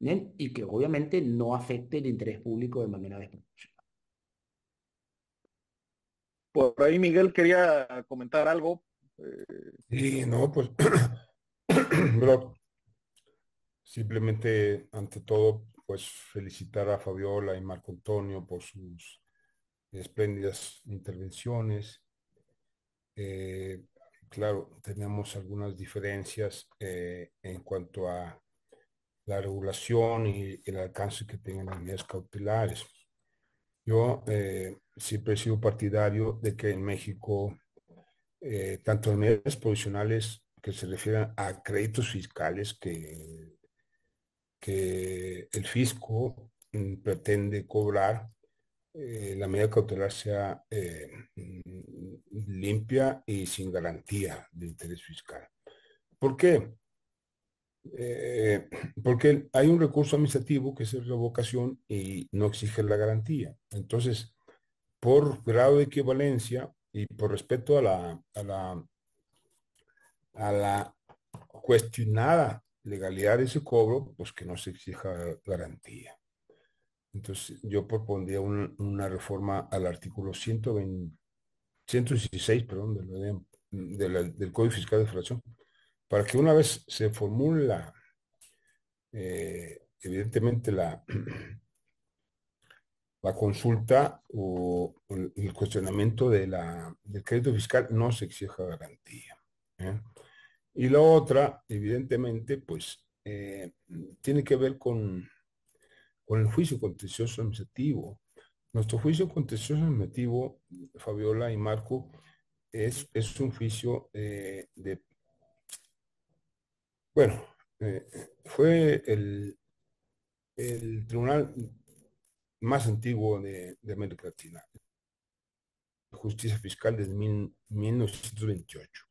Y que obviamente no afecte el interés público de manera desproporcionada. Por ahí Miguel quería comentar algo. Sí, no, pues *coughs* Simplemente, ante todo, pues felicitar a Fabiola y Marco Antonio por sus espléndidas intervenciones. Eh, claro, tenemos algunas diferencias eh, en cuanto a la regulación y el alcance que tengan las medidas cautelares. Yo eh, siempre he sido partidario de que en México, eh, tanto en medidas provisionales que se refieren a créditos fiscales que, que el fisco mm, pretende cobrar, eh, la medida cautelar sea mm, limpia y sin garantía de interés fiscal. ¿Por qué? Eh, porque hay un recurso administrativo que es la revocación y no exige la garantía. Entonces, por grado de equivalencia y por respeto a la, a la, a la cuestionada legalidad de ese cobro, pues que no se exija garantía. Entonces, yo propondría una reforma al artículo 120, 116, perdón, del Código Fiscal de Federación, para que una vez se formula, eh, evidentemente, la, *clears throat* la consulta o el cuestionamiento de la, del crédito fiscal, no se exija garantía. ¿eh? Y la otra, evidentemente, pues, eh, tiene que ver con, con el juicio contencioso administrativo. Nuestro juicio contencioso administrativo, Fabiola y Marco, es, es un juicio de bueno, eh, fue el, el, tribunal más antiguo de, América Latina, justicia fiscal desde 1928.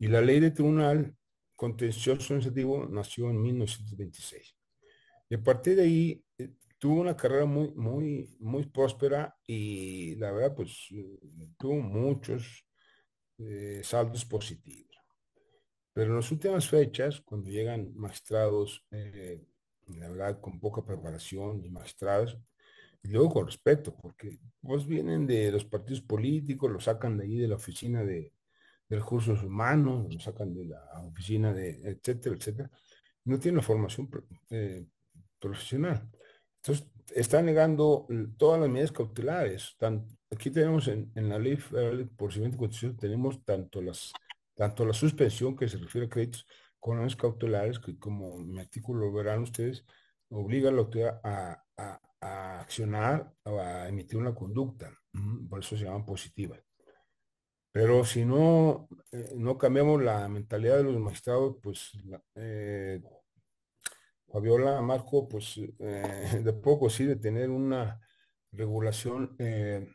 Y la ley de tribunal contencioso administrativo nació en 1926. Y a partir de ahí eh, tuvo una carrera muy, muy, muy próspera y la verdad, pues tuvo muchos eh, saldos positivos. Pero en las últimas fechas, cuando llegan magistrados, eh, la verdad, con poca preparación y magistrados, y luego con respeto, porque pues vienen de los partidos políticos, los sacan de ahí de la oficina de, de recursos humanos, los sacan de la oficina de, etcétera, etcétera, no tienen la formación eh, profesional. Entonces, están negando todas las medidas cautelares. aquí tenemos en, la ley federal de procedimiento constitucional, tenemos tanto las tanto la suspensión que se refiere a créditos con las cautelares, que como mi artículo verán ustedes, obliga a la autoridad a, accionar o a emitir una conducta. Por eso se llaman positivas. Pero si no, eh, no cambiamos la mentalidad de los magistrados, pues eh, Fabiola Marco, pues eh, *laughs* de poco de tener una regulación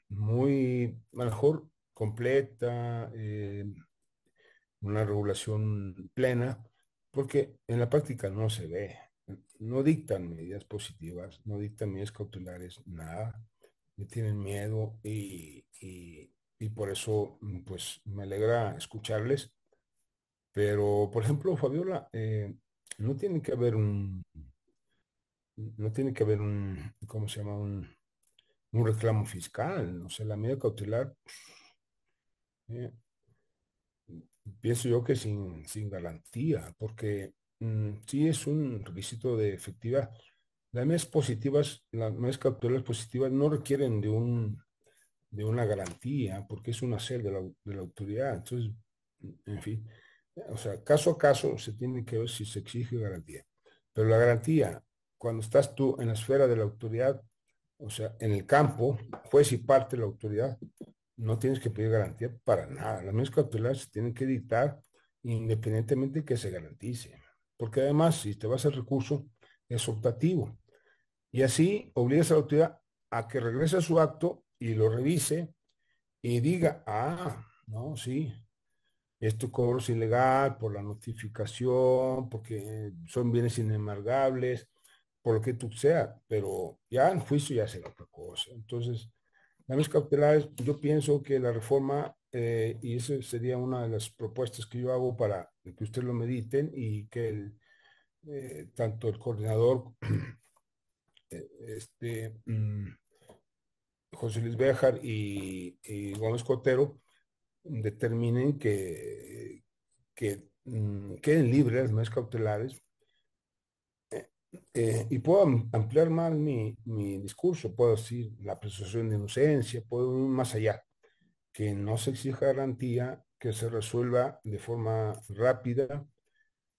muy mejor completa, una regulación plena, porque en la práctica no se ve, no dictan medidas positivas, no dictan medidas cautelares, nada, me tienen miedo y, por eso pues me alegra escucharles. Pero, por ejemplo, Fabiola, eh, no tiene que haber un, no tiene que haber un, ¿cómo se llama? Un, un reclamo fiscal, o sea, la medida cautelar, eh, pienso yo que sin, sin garantía, porque mm, sí es un requisito de efectividad. Las medidas positivas, las medidas cautelares positivas no requieren de un de una garantía, porque es una sed de la, de la autoridad. Entonces, en fin, o sea, caso a caso se tiene que ver si se exige garantía. Pero la garantía, cuando estás tú en la esfera de la autoridad, o sea, en el campo, juez y parte de la autoridad, no tienes que pedir garantía para nada. Las medidas cautelares se tienen que dictar independientemente de que se garantice. Porque además, si te vas al recurso, es optativo. Y así obligas a la autoridad a que regrese a su acto y lo revise y diga, ah, no, sí, esto cobro ilegal por la notificación, porque son bienes inembargables, por lo que tú sea, pero ya en juicio ya será otra cosa. Entonces, las cautelares, yo pienso que la reforma, eh, y esa sería una de las propuestas que yo hago para que ustedes lo mediten y que eh, tanto el coordinador, *clears throat* eh, este, mm, José Luis Béjar y, Gómez Cotero determinen que, que mm, queden libres las medidas cautelares eh, y puedo ampliar más mi, mi, discurso, puedo decir la presunción de inocencia, puedo ir más allá, que no se exija garantía, que se resuelva de forma rápida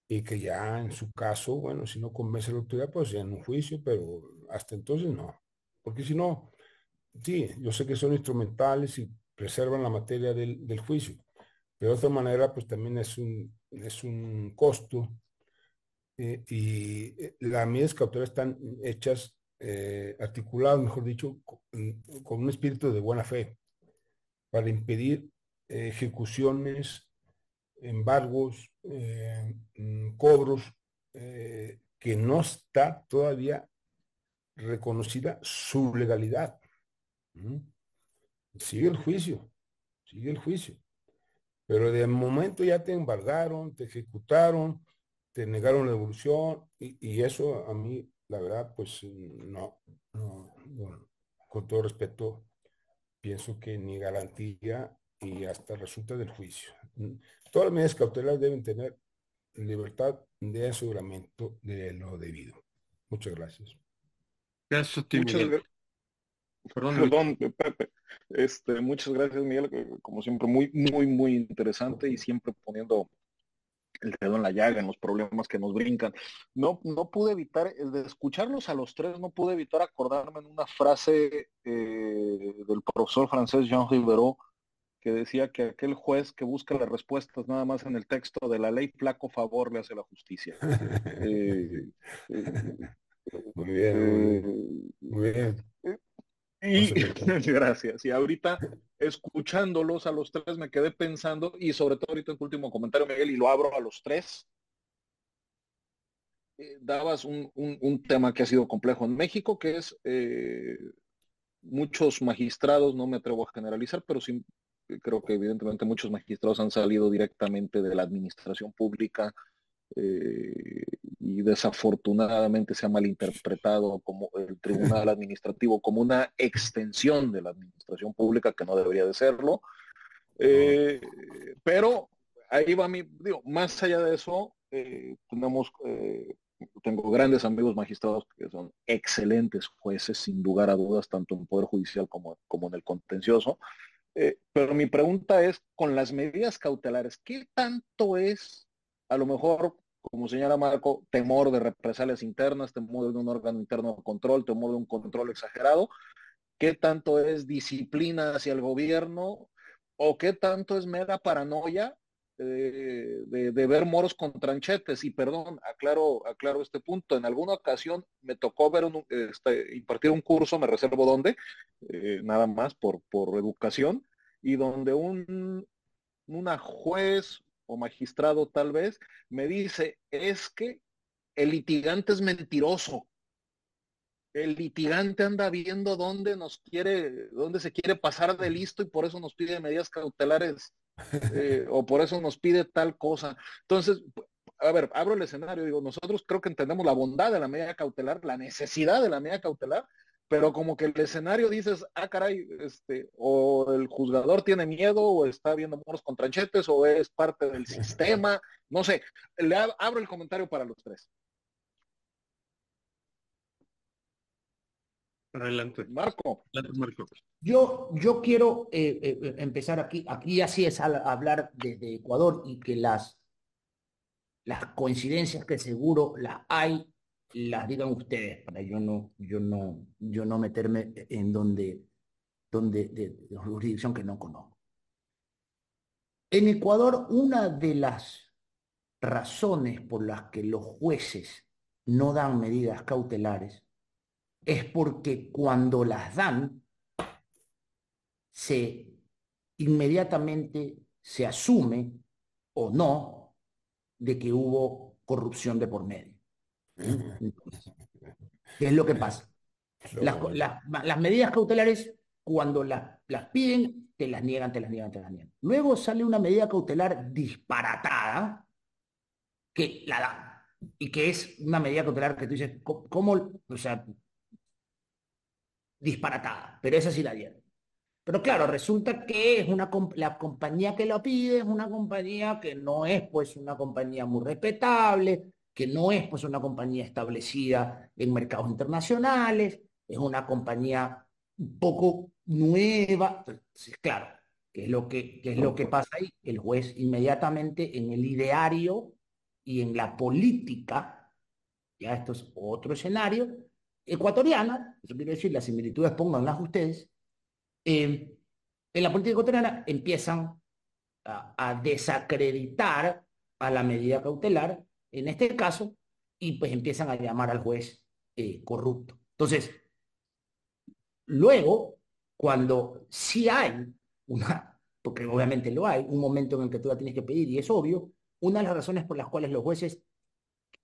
y que ya en su caso, bueno, si no convence a la autoridad, pues ya en un juicio, pero hasta entonces no. Porque si no, sí, yo sé que son instrumentales y preservan la materia del, del juicio, pero de otra manera, pues también es un, es un costo eh, y eh, las medidas cautelares están hechas, eh, articuladas, mejor dicho, con, un espíritu de buena fe para impedir ejecuciones, embargos, mm, cobros, que no está todavía reconocida su legalidad. Sigue el juicio, sigue el juicio. Pero de momento ya te embargaron, te ejecutaron, te negaron la devolución y, eso a mí, la verdad, pues no, no, con todo respeto, pienso que ni garantía y hasta resulta del juicio. Todas las medidas cautelares deben tener libertad de aseguramiento de lo debido. Muchas gracias. Gracias Perdón, Perdón, Pepe. Este, muchas gracias, Miguel. Como siempre, muy, muy, muy interesante y siempre poniendo el dedo en la llaga, en los problemas que nos brincan. No, no pude evitar, el de escucharlos a los tres, no pude evitar acordarme en una frase eh, del profesor francés Jean Rivero que decía que aquel juez que busca las respuestas nada más en el texto de la ley, flaco favor le hace la justicia. *laughs* Eh, eh, muy bien, muy bien. Y *laughs* gracias. Y ahorita escuchándolos a los tres me quedé pensando, y sobre todo ahorita en tu último comentario, Miguel, y lo abro a los tres. Eh, dabas un, un, tema que ha sido complejo en México, que es eh, muchos magistrados, no me atrevo a generalizar, pero sí creo que evidentemente muchos magistrados han salido directamente de la administración pública, eh, y desafortunadamente se ha malinterpretado como el tribunal administrativo como una extensión de la administración pública que no debería de serlo. Eh, pero ahí va mi, digo, más allá de eso, eh, tenemos, tengo grandes amigos magistrados que son excelentes jueces, sin lugar a dudas, tanto en el Poder Judicial como, como en el contencioso. pero mi pregunta es, con las medidas cautelares, ¿qué tanto es a lo mejor como señala Marco, temor de represalias internas, temor de un órgano interno de control, temor de un control exagerado, qué tanto es disciplina hacia el gobierno o qué tanto es mera paranoia eh, de, ver moros con tranchetes. Y perdón, aclaro, aclaro este punto. En alguna ocasión me tocó ver un, este, impartir un curso, me reservo dónde, eh, nada más por, por educación, y donde un, una juez o magistrado tal vez, me dice, es que el litigante es mentiroso. El litigante anda viendo dónde nos quiere, dónde se quiere pasar de listo y por eso nos pide medidas cautelares eh, o por eso nos pide tal cosa. Entonces, a ver, abro el escenario, digo, nosotros creo que entendemos la bondad de la medida cautelar, la necesidad de la medida cautelar, pero como que el escenario dices, ah, caray, este, o el juzgador tiene miedo, o está viendo moros con tranchetes, o es parte del sistema, no sé. Le abro el comentario para los tres. Adelante. Marco. Adelante, Marco. Yo, yo quiero eh, eh, empezar aquí, aquí así es hablar desde Ecuador y que las, las coincidencias que seguro las hay las digan ustedes para yo no, yo no, yo no meterme en donde, donde de, jurisdicción que no conozco. En Ecuador, una de las razones por las que los jueces no dan medidas cautelares es porque cuando las dan, se inmediatamente se asume o no de que hubo corrupción de por medio. *laughs* ¿Qué es lo que pasa? Las, medidas cautelares, cuando las, las piden, te las niegan, te las niegan, te las niegan. Luego sale una medida cautelar disparatada que la dan. Y que es una medida cautelar que tú dices, ¿cómo? O sea, disparatada, pero esa sí la dieron. Pero claro, resulta que es una la compañía que lo pide es una compañía que no es pues una compañía muy respetable, que no es pues una compañía establecida en mercados internacionales, es una compañía un poco nueva. Entonces, claro, ¿qué es lo que, es lo que pasa ahí? El juez inmediatamente en el ideario y en la política, ya esto es otro escenario, ecuatoriana, eso quiere decir, las similitudes pónganlas ustedes, eh, en la política ecuatoriana empiezan a, desacreditar a la medida cautelar, en este caso, y pues empiezan a llamar al juez eh, corrupto. Entonces, luego, cuando sí hay una, porque obviamente lo hay, un momento en el que tú la tienes que pedir, y es obvio, una de las razones por las cuales los jueces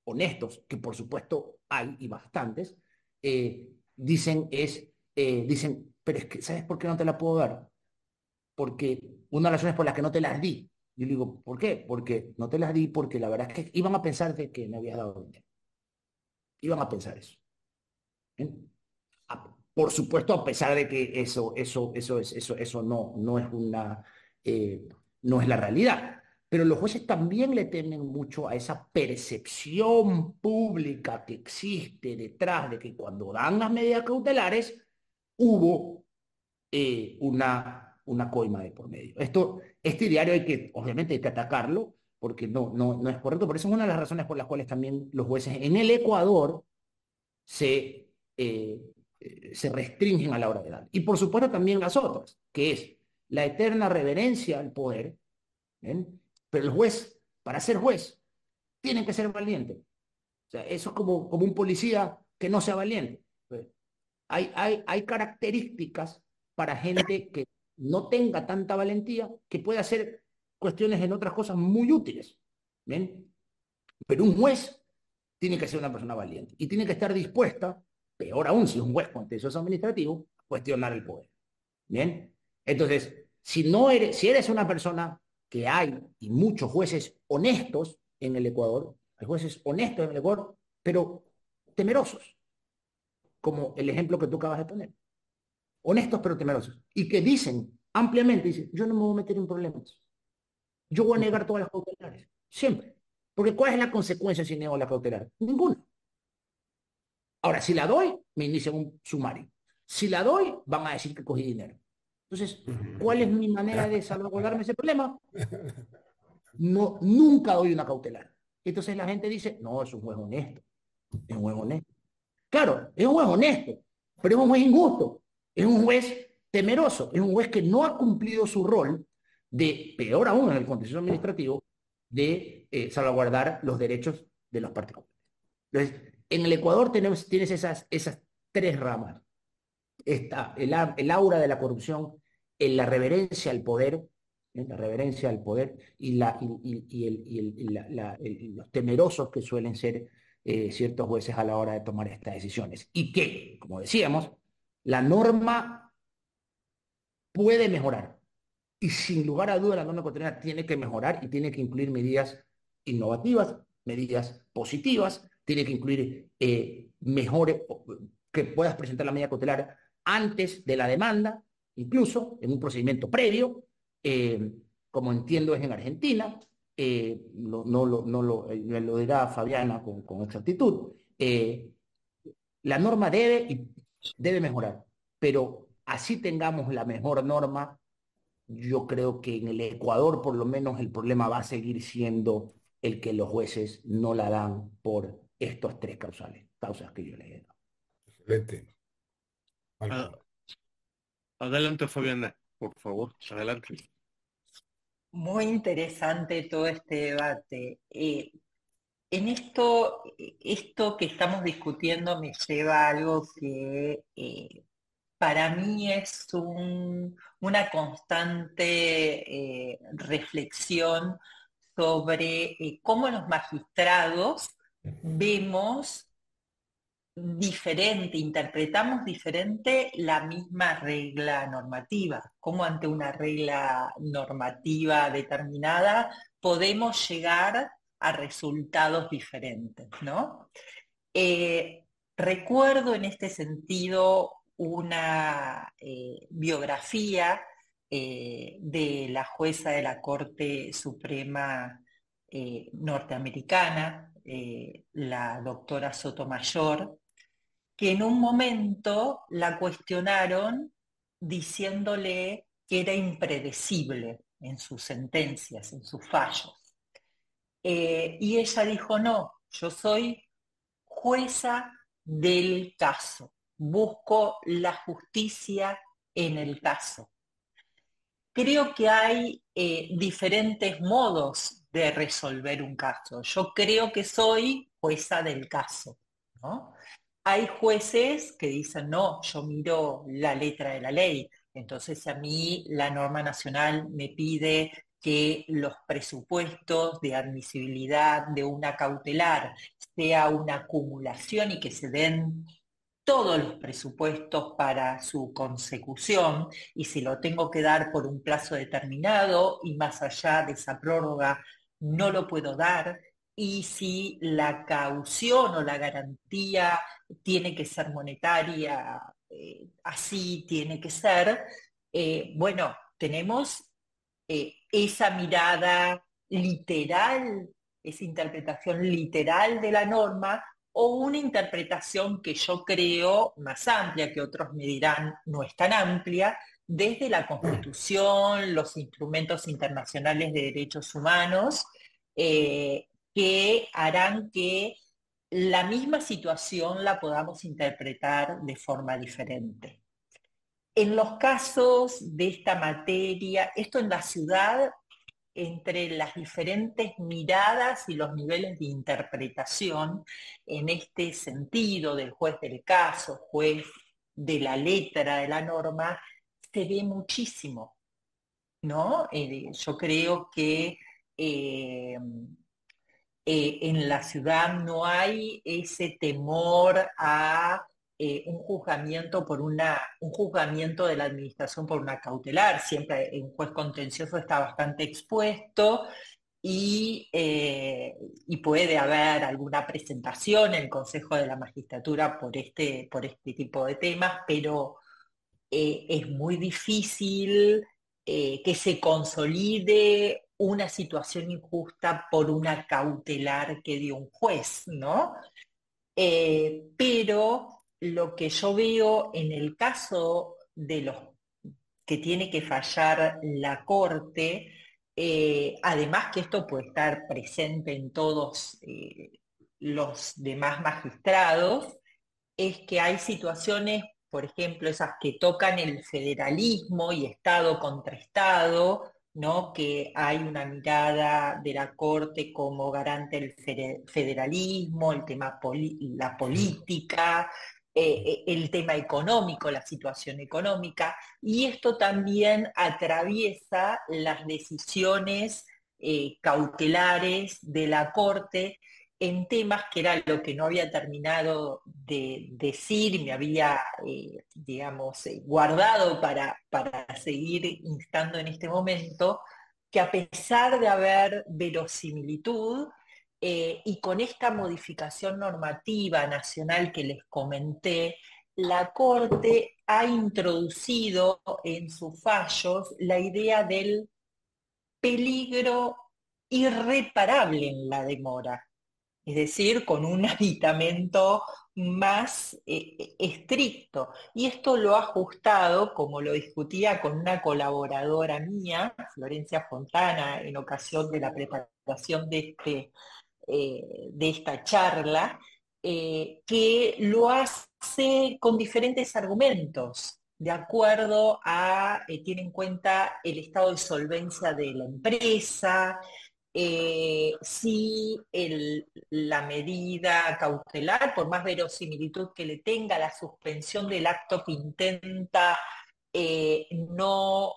honestos, que por supuesto hay y bastantes, eh, dicen es, eh, dicen, pero es que, ¿sabes por qué no te la puedo dar? Porque una de las razones por las que no te las di. Yo le digo, ¿por qué? Porque no te las di porque la verdad es que iban a pensar de que me habías dado dinero. Iban a pensar eso. Por supuesto, a pesar de que eso, eso, eso, es, eso, eso no, no es una, eh, no es la realidad. Pero los jueces también le temen mucho a esa percepción pública que existe detrás de que cuando dan las medidas cautelares hubo eh, una, una coima de por medio. Esto, este diario hay que, obviamente hay que atacarlo porque no, no, no es correcto, por eso es una de las razones por las cuales también los jueces en el Ecuador se, eh, eh, se restringen a la hora de dar. Y por supuesto también las otras, que es la eterna reverencia al poder. Pero el juez, para ser juez, tiene que ser valiente. O sea, eso es como, como un policía que no sea valiente. Pues, hay, hay, hay características para gente que no tenga tanta valentía, que puede hacer cuestiones en otras cosas muy útiles. Pero un juez tiene que ser una persona valiente y tiene que estar dispuesta, peor aún si es un juez contencioso administrativo, a cuestionar el poder. ¿Bien? Entonces, si, no eres, si eres una persona que hay, y muchos jueces honestos en el Ecuador, hay jueces honestos en el Ecuador, pero temerosos, como el ejemplo que tú acabas de poner. Honestos pero temerosos. Y que dicen ampliamente, dicen, yo no me voy a meter en problemas. Yo voy a negar todas las cautelares, siempre. Porque ¿cuál es la consecuencia si niego la cautelar? Ninguna. Ahora, si la doy, me inician un sumario. Si la doy, van a decir que cogí dinero. Entonces, ¿cuál es mi manera de salvaguardarme ese problema? No, nunca doy una cautelar. Entonces la gente dice, no, es un juez honesto. Es un juez honesto. Claro, es un juez honesto, pero es un juez injusto. Es un juez temeroso. Es un juez que no ha cumplido su rol de, peor aún en el contexto administrativo, de eh, salvaguardar los derechos de los particulares. Entonces, en el Ecuador tenemos, tienes esas, esas tres ramas. Está el, aura de la corrupción, en la reverencia al poder, en la reverencia al poder y, los temerosos que suelen ser eh, ciertos jueces a la hora de tomar estas decisiones. Y que, como decíamos, la norma puede mejorar. Y sin lugar a duda la norma ecuatoriana tiene que mejorar y tiene que incluir medidas innovativas, medidas positivas, tiene que incluir eh, mejores, que puedas presentar la medida cautelar antes de la demanda, incluso en un procedimiento previo, eh, como entiendo es en Argentina, eh, no, lo, dirá Fabiana con, con exactitud, la norma debe, y debe mejorar, pero así tengamos la mejor norma, yo creo que en el Ecuador por lo menos el problema va a seguir siendo el que los jueces no la dan por estos tres causales, causas que yo le he dado. Excelente. Ah, Adelante, Fabiana, por favor, adelante. Muy interesante todo este debate. Eh, en esto, esto que estamos discutiendo me lleva a algo que eh, para mí es una constante eh, reflexión sobre cómo los magistrados vemos diferente, interpretamos diferente la misma regla normativa, como ante una regla normativa determinada podemos llegar a resultados diferentes, ¿no? Eh, recuerdo en este sentido una eh, biografía eh, de la jueza de la Corte Suprema norteamericana, la doctora Sotomayor, que en un momento la cuestionaron diciéndole que era impredecible en sus sentencias, en sus fallos. Eh, y ella dijo, no, yo soy jueza del caso, busco la justicia en el caso. Creo que hay eh, diferentes modos de resolver un caso. Yo creo que soy jueza del caso, ¿no? Hay jueces que dicen, no, yo miro la letra de la ley, entonces a mí la norma nacional me pide que los presupuestos de admisibilidad de una cautelar sea una acumulación y que se den todos los presupuestos para su consecución y si lo tengo que dar por un plazo determinado y más allá de esa prórroga no lo puedo dar y si la caución o la garantía tiene que ser monetaria, eh, así tiene que ser, eh, bueno, tenemos eh, esa mirada literal, esa interpretación literal de la norma o una interpretación que yo creo más amplia, que otros me dirán no es tan amplia, desde la Constitución, los instrumentos internacionales de derechos humanos, eh, que harán que la misma situación la podamos interpretar de forma diferente. En los casos de esta materia, esto en la ciudad, entre las diferentes miradas y los niveles de interpretación, en este sentido del juez del caso, juez de la letra de la norma, se ve muchísimo, ¿no? Eh, yo creo que eh, eh, en la ciudad no hay ese temor a eh, un juzgamiento por una, un juzgamiento de la administración por una cautelar. Siempre un juez contencioso está bastante expuesto y, eh, puede haber alguna presentación en el Consejo de la Magistratura por este, por este tipo de temas, pero eh, es muy difícil que se consolide una situación injusta por una cautelar que dio un juez, ¿no? pero lo que yo veo en el caso de los que tiene que fallar la Corte, eh, además que esto puede estar presente en todos eh, los demás magistrados, es que hay situaciones, por ejemplo, esas que tocan el federalismo y Estado contra Estado, ¿no? que hay una mirada de la Corte como garante del federalismo, el tema la política, eh, eh, el tema económico, la situación económica, y esto también atraviesa las decisiones eh, cautelares de la Corte en temas que era lo que no había terminado de decir, me había, digamos, guardado para, para seguir instando en este momento, que a pesar de haber verosimilitud, eh, y con esta modificación normativa nacional que les comenté, la Corte ha introducido en sus fallos la idea del peligro irreparable en la demora, es decir, con un *laughs* aditamento más eh, estricto. Y esto lo ha ajustado, como lo discutía con una colaboradora mía, Florencia Fontana, en ocasión de la preparación de este eh, de esta charla, eh, que lo hace con diferentes argumentos, de acuerdo a, eh, tiene en cuenta el estado de solvencia de la empresa, si la medida cautelar, por más verosimilitud que le tenga, la suspensión del acto que intenta no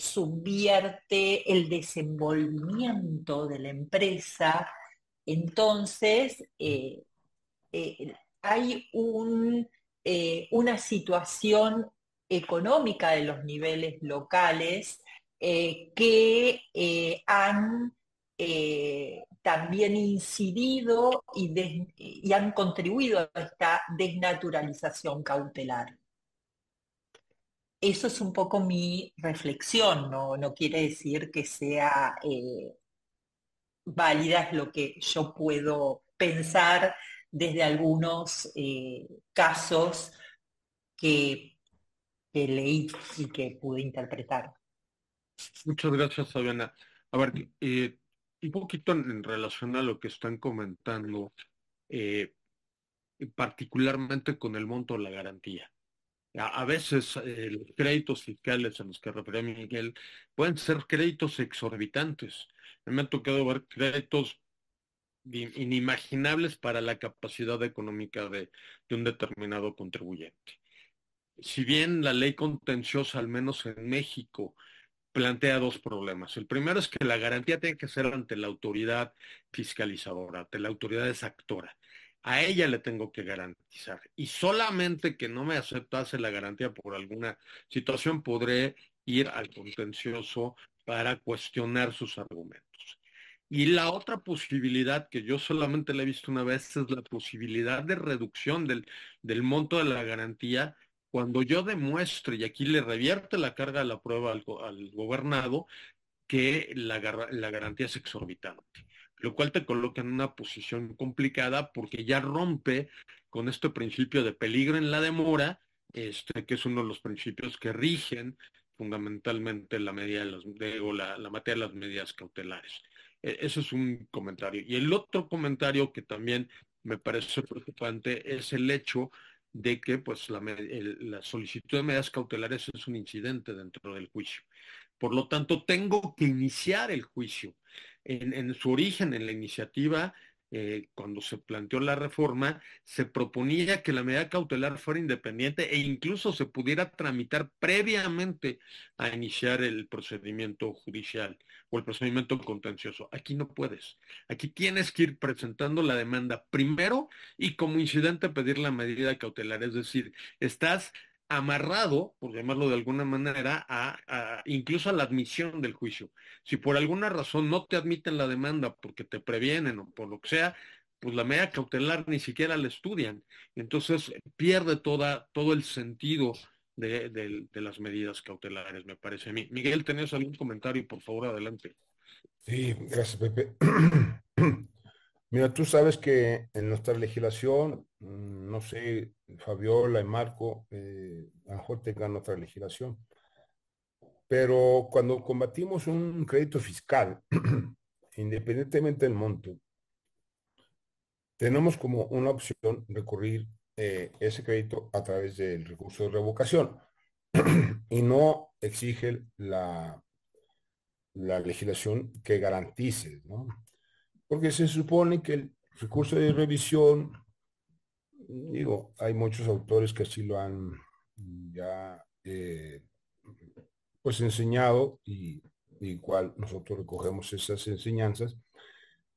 subvierte el desenvolvimiento de la empresa, entonces, eh, eh, hay eh, una situación económica de los niveles locales que han también incidido y, han contribuido a esta desnaturalización cautelar. Eso es un poco mi reflexión, no, no quiere decir que sea válida es lo que yo puedo pensar desde algunos eh, casos que, leí y que pude interpretar. Muchas gracias, Fabiana. A ver, eh, un poquito en, relación a lo que están comentando, eh, particularmente con el monto de la garantía. A, veces eh, los créditos fiscales a los que refería Miguel pueden ser créditos exorbitantes. Me ha tocado ver créditos inimaginables para la capacidad económica de, de un determinado contribuyente. Si bien la ley contenciosa, al menos en México, plantea dos problemas. El primero es que la garantía tiene que ser ante la autoridad fiscalizadora, ante la autoridad exactora. A ella le tengo que garantizar. Y solamente que no me aceptase la garantía por alguna situación, podré ir al contencioso para cuestionar sus argumentos. Y la otra posibilidad que yo solamente la he visto una vez es la posibilidad de reducción del, del monto de la garantía cuando yo demuestre, y aquí le revierte la carga de la prueba al, gobernado, que la, la garantía es exorbitante lo cual te coloca en una posición complicada porque ya rompe con este principio de peligro en la demora, este, que es uno de los principios que rigen fundamentalmente la, medida de las, la, la, materia de las medidas cautelares. E, ese es un comentario. Y el otro comentario que también me parece preocupante es el hecho de que pues, la, la solicitud de medidas cautelares es un incidente dentro del juicio. Por lo tanto, tengo que iniciar el juicio. En, en su origen, en la iniciativa, eh, cuando se planteó la reforma, se proponía que la medida cautelar fuera independiente e incluso se pudiera tramitar previamente a iniciar el procedimiento judicial o el procedimiento contencioso. Aquí no puedes. Aquí tienes que ir presentando la demanda primero y como incidente pedir la medida cautelar. Es decir, estás amarrado, por llamarlo de alguna manera, a, incluso a la admisión del juicio. Si por alguna razón no te admiten la demanda porque te previenen o por lo que sea, pues la medida cautelar ni siquiera la estudian. Entonces pierde toda, todo el sentido de, de, las medidas cautelares, me parece a mí. Miguel, ¿tenés algún comentario? Por favor, adelante. Sí, gracias, Pepe. Mira, tú sabes que en nuestra legislación, mm, no sé, Fabiola y Marco, eh, a lo mejor tengan otra legislación, pero cuando combatimos un crédito fiscal, *clears throat* independientemente del monto, tenemos como una opción recurrir eh, ese crédito a través del recurso de revocación *clears throat* y no exige la, la legislación que garantice, ¿no? Porque se supone que el recurso de revisión, digo, hay muchos autores que así lo han ya eh, pues enseñado y igual nosotros recogemos esas enseñanzas.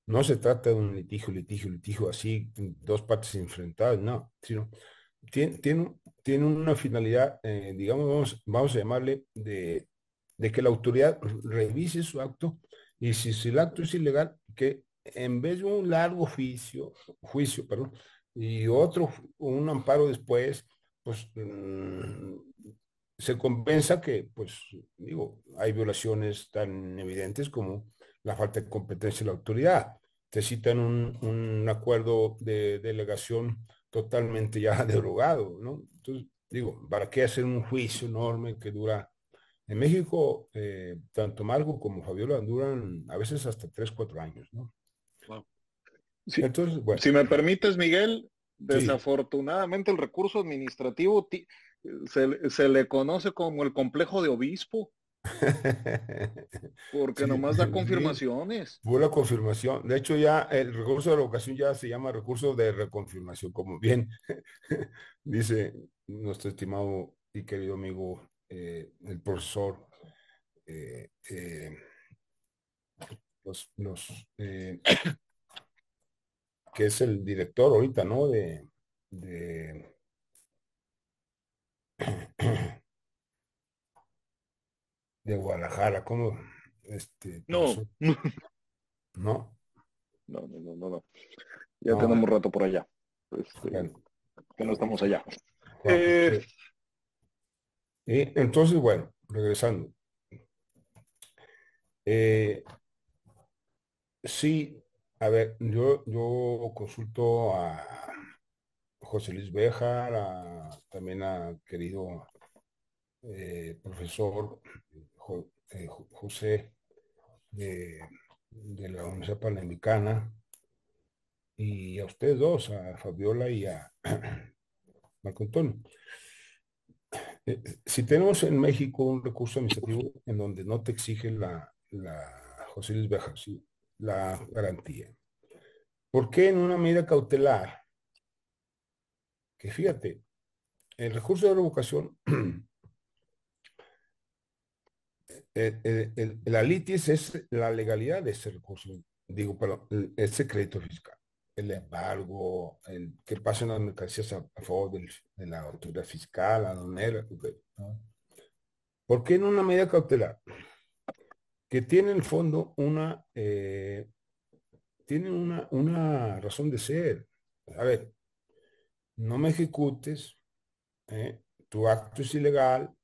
No se trata de un litigio, litigio, litigio así, dos partes enfrentadas, no, sino tiene, tiene, tiene una finalidad, eh, digamos, vamos, vamos a llamarle de, de, que la autoridad revise su acto y si, si el acto es ilegal, que en vez de un largo juicio, juicio, perdón, y otro, un amparo después, pues mm, se compensa que, pues, digo, hay violaciones tan evidentes como la falta de competencia de la autoridad. Te citan un, un acuerdo de delegación totalmente ya *laughs* derogado, ¿no? Entonces, digo, ¿para qué hacer un juicio enorme que dura? En México, eh, tanto Margo como Fabiola duran a veces hasta tres, cuatro años, ¿no? Si me permites, Miguel, desafortunadamente el recurso administrativo se, le conoce como el complejo de obispo. *laughs* Porque nomás da confirmaciones. Pura confirmación. De hecho, ya el recurso de la ya se llama recurso de reconfirmación, como bien *laughs* dice nuestro estimado y querido amigo, eh, el profesor. Eh, eh, los, los *coughs* que es el director ahorita, ¿no? De, de *coughs* de Guadalajara, ¿cómo? Este, *laughs* no. ¿No? No, no, no, no, Ya tenemos rato por allá. Este, que no estamos allá. Eh, y entonces, bueno, regresando. Eh, sí, a ver, yo, yo consulto a José Luis Béjar, también a querido eh, profesor eh, José de la Universidad Panamericana, y a ustedes dos, a Fabiola y a *clears throat* Marco Antonio. Eh, si tenemos en México un recurso administrativo en donde no te exige la, la José Luis Bejas, la garantía, ¿por qué en una medida cautelar? Que fíjate, el recurso de revocación, *clears throat* la litis es la legalidad de ese recurso, digo, pero ese crédito fiscal el embargo, el que pasen las mercancías a, favor de la autoridad fiscal, a donera. ¿no? ¿Por qué en una medida cautelar? Que tiene en el fondo una, eh, tiene una, una razón de ser. A ver, no me ejecutes, ¿eh? tu acto es ilegal,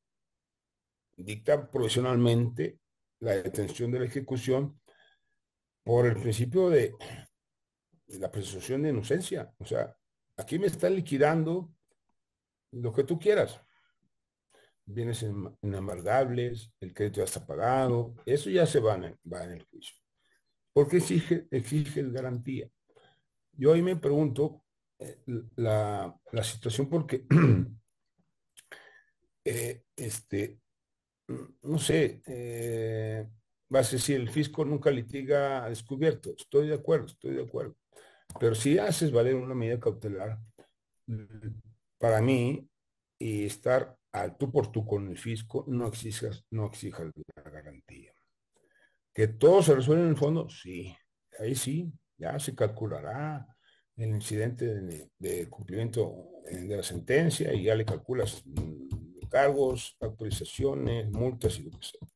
dicta provisionalmente la detención de la ejecución por el principio de la presunción de inocencia. O sea, aquí me está liquidando lo que tú quieras. Bienes inamargables, el crédito ya está pagado, eso ya se va en, va en el juicio. ¿Por qué exige, exige garantía? Yo ahí me pregunto eh, la, la, situación porque, *clears throat* eh, este, no sé, eh, vas a decir, el fisco nunca litiga a descubierto. Estoy de acuerdo, estoy de acuerdo. Pero si haces valer una medida cautelar, para mí, y estar al tú por tú con el fisco, no exijas, no exijas la garantía. Que todo se resuelve en el fondo, sí. Ahí sí, ya se calculará el incidente de, cumplimiento de la sentencia y ya le calculas mm, cargos, autorizaciones, multas y lo que sea.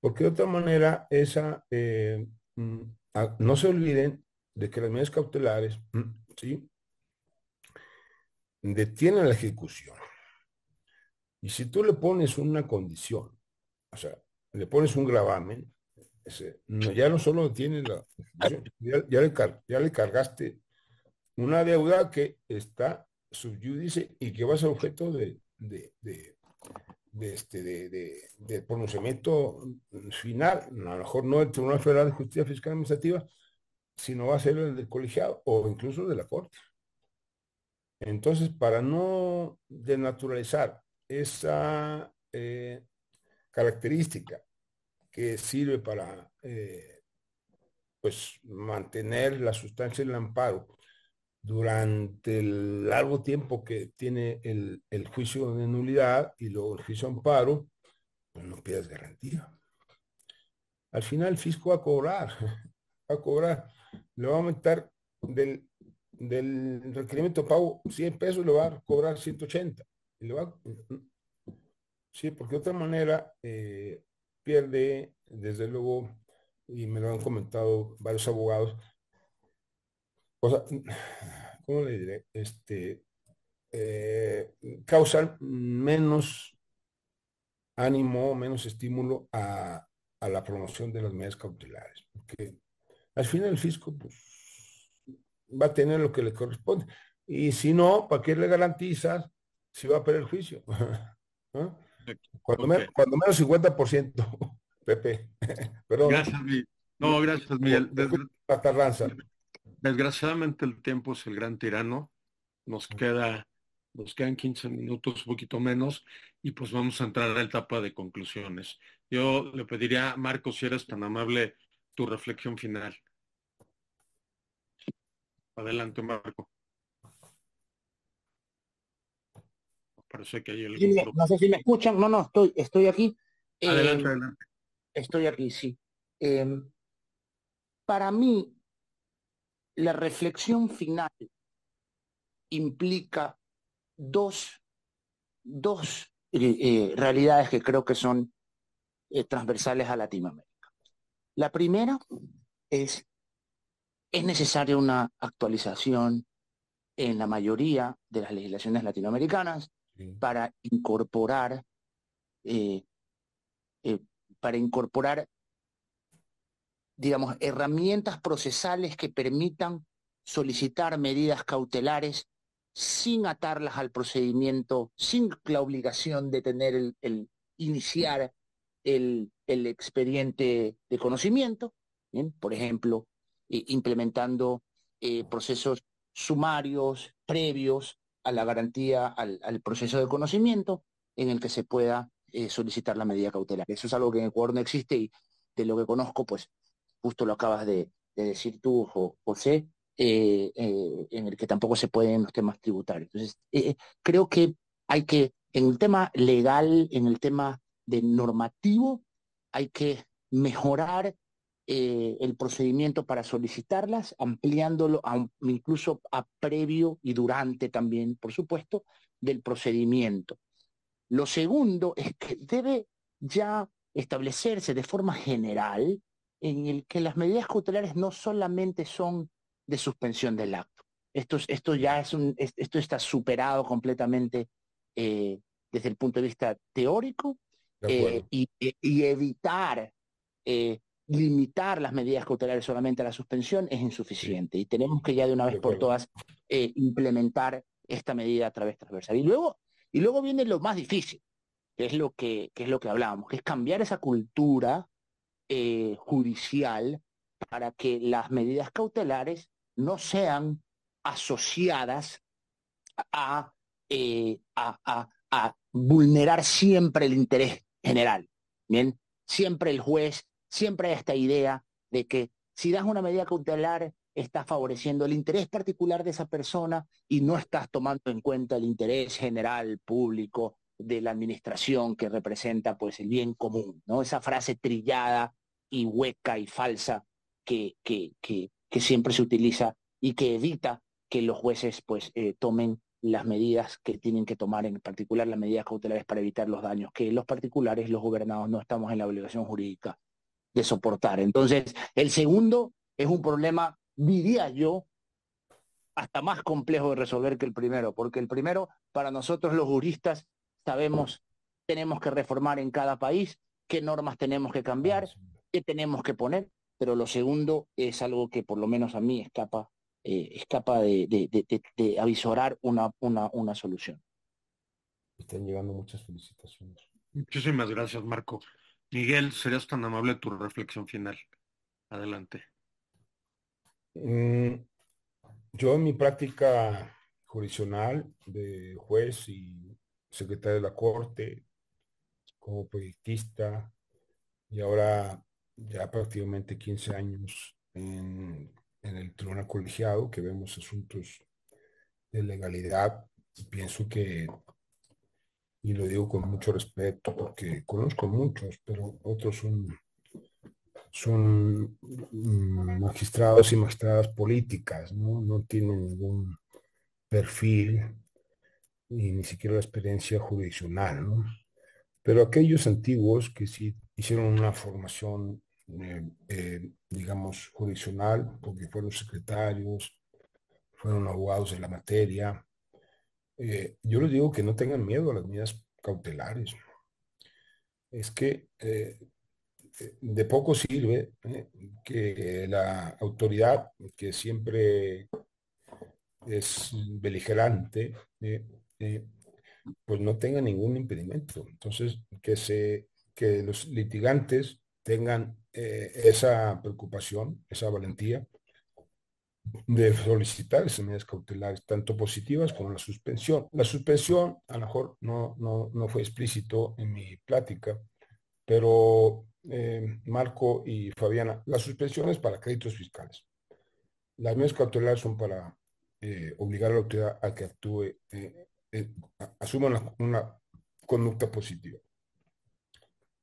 Porque de otra manera, esa, eh, mm, no se olviden de que las medidas cautelares, ¿sí? Detienen la ejecución. Y si tú le pones una condición, o sea, le pones un gravamen, ya no solo detiene la ya, le ya, le cargaste una deuda que está subyúdice y que va a ser objeto de, de, de, este, de, pronunciamiento final, a lo mejor no del Tribunal Federal de Justicia Fiscal Administrativa, sino va a ser el del colegiado o incluso de la corte. Entonces, para no denaturalizar esa eh, característica que sirve para eh, pues mantener la sustancia del amparo durante el largo tiempo que tiene el, el juicio de nulidad y luego el juicio de amparo, pues no pidas garantía. Al final el fisco va a cobrar, *laughs* va a cobrar le va a aumentar del, del requerimiento pago 100 pesos, le va a cobrar 180. Va, sí, porque de otra manera eh, pierde, desde luego, y me lo han comentado varios abogados, cosa, *sighs* ¿cómo le diré? Este, eh, causan menos ánimo, menos estímulo a, a la promoción de las medidas cautelares, porque al final el fisco pues, va a tener lo que le corresponde. Y si no, ¿para qué le garantizas si va a perder el juicio? *laughs* cuando, menos 50%, *laughs* Pepe. *laughs* Perdón. Gracias, Miguel. No, gracias, Miguel. Desgraciadamente el tiempo es el gran tirano. Nos queda, nos quedan 15 minutos, un poquito menos, y pues vamos a entrar a la etapa de conclusiones. Yo le pediría a Marco, si eres tan amable, tu reflexión final. Adelante, Marco. Parece que hay el... no sé si me escuchan. No, no, estoy, estoy aquí. Adelante, eh, adelante. Estoy aquí, sí. Em, para mí, la reflexión final implica dos, dos eh, eh, realidades que creo que son transversales a Latinoamérica. La primera es, es necesaria una actualización en la mayoría de las legislaciones latinoamericanas para incorporar, eh, eh, para incorporar, digamos, herramientas procesales que permitan solicitar medidas cautelares sin atarlas al procedimiento, sin la obligación de tener el iniciar el, el expediente de conocimiento, Por ejemplo, implementando procesos sumarios previos a la garantía, al, proceso de conocimiento en el que se pueda solicitar la medida cautelar. Eso es algo que en Ecuador no existe y de lo que conozco, pues justo lo acabas de, decir tú, José, eh, eh, en el que tampoco se pueden los temas tributarios. Entonces, eh, creo que hay que, en el tema legal, en el tema de normativo, hay que mejorar el procedimiento para solicitarlas, ampliándolo incluso a previo y durante también, por supuesto, del procedimiento. Lo segundo es que debe ya establecerse de forma general en el que las medidas cautelares no solamente son de suspensión del acto. Esto, esto ya es un, esto está superado completamente eh, desde el punto de vista teórico eh, y, evitar eh, limitar las medidas cautelares solamente a la suspensión es insuficiente y tenemos que ya de una vez por todas implementar esta medida a través transversal. Y luego, y luego viene lo más difícil, que es lo que, que es lo que hablábamos, que es cambiar esa cultura judicial para que las medidas cautelares no sean asociadas eh, a, a, vulnerar siempre el interés general. Bien, siempre el juez, siempre hay esta idea de que si das una medida cautelar, estás favoreciendo el interés particular de esa persona y no estás tomando en cuenta el interés general, público, de la administración que representa pues el bien común, ¿no? Esa frase trillada y hueca y falsa que, que, que, siempre se utiliza y que evita que los jueces pues eh, tomen las medidas que tienen que tomar, en particular las medidas cautelares para evitar los daños que los particulares, los gobernados, no estamos en la obligación jurídica de soportar. Entonces, el segundo es un problema, diría yo, hasta más complejo de resolver que el primero, porque el primero, para nosotros los juristas, sabemos, tenemos que reformar en cada país, qué normas tenemos que cambiar, qué tenemos que poner, pero lo segundo es algo que por lo menos a mí escapa, eh, escapa de, de, avisorar una, una, una solución. Están llegando muchas felicitaciones. Muchísimas gracias, Marco. Miguel, serías tan amable tu reflexión final. Adelante. Mm, yo en mi práctica jurisdiccional de juez y secretario de la Corte, como proyectista, y ahora ya prácticamente 15 años en, el tribunal colegiado, que vemos asuntos de legalidad. Pienso que, y lo digo con mucho respeto, porque conozco muchos, pero otros son, son mm, magistrados y magistradas políticas, ¿no? No tienen ningún perfil y ni siquiera la experiencia jurisdiccional, ¿no? Pero aquellos antiguos que sí hicieron una formación eh, eh, digamos, jurisdiccional, porque fueron secretarios, fueron abogados de la materia. Eh, yo les digo que no tengan miedo a las medidas cautelares. Es que de poco sirve que la autoridad, que siempre es beligerante, pues no tenga ningún impedimento. Entonces, que, se, que los litigantes tengan eh, esa preocupación, esa valentía de solicitar esas medidas cautelares, tanto positivas como la suspensión. La suspensión, a lo mejor no, no, no fue explícito en mi plática, pero eh, Marco y Fabiana, la suspensión es para créditos fiscales. Las medidas cautelares son para eh, obligar a la autoridad a que actúe, asuma una, conducta positiva.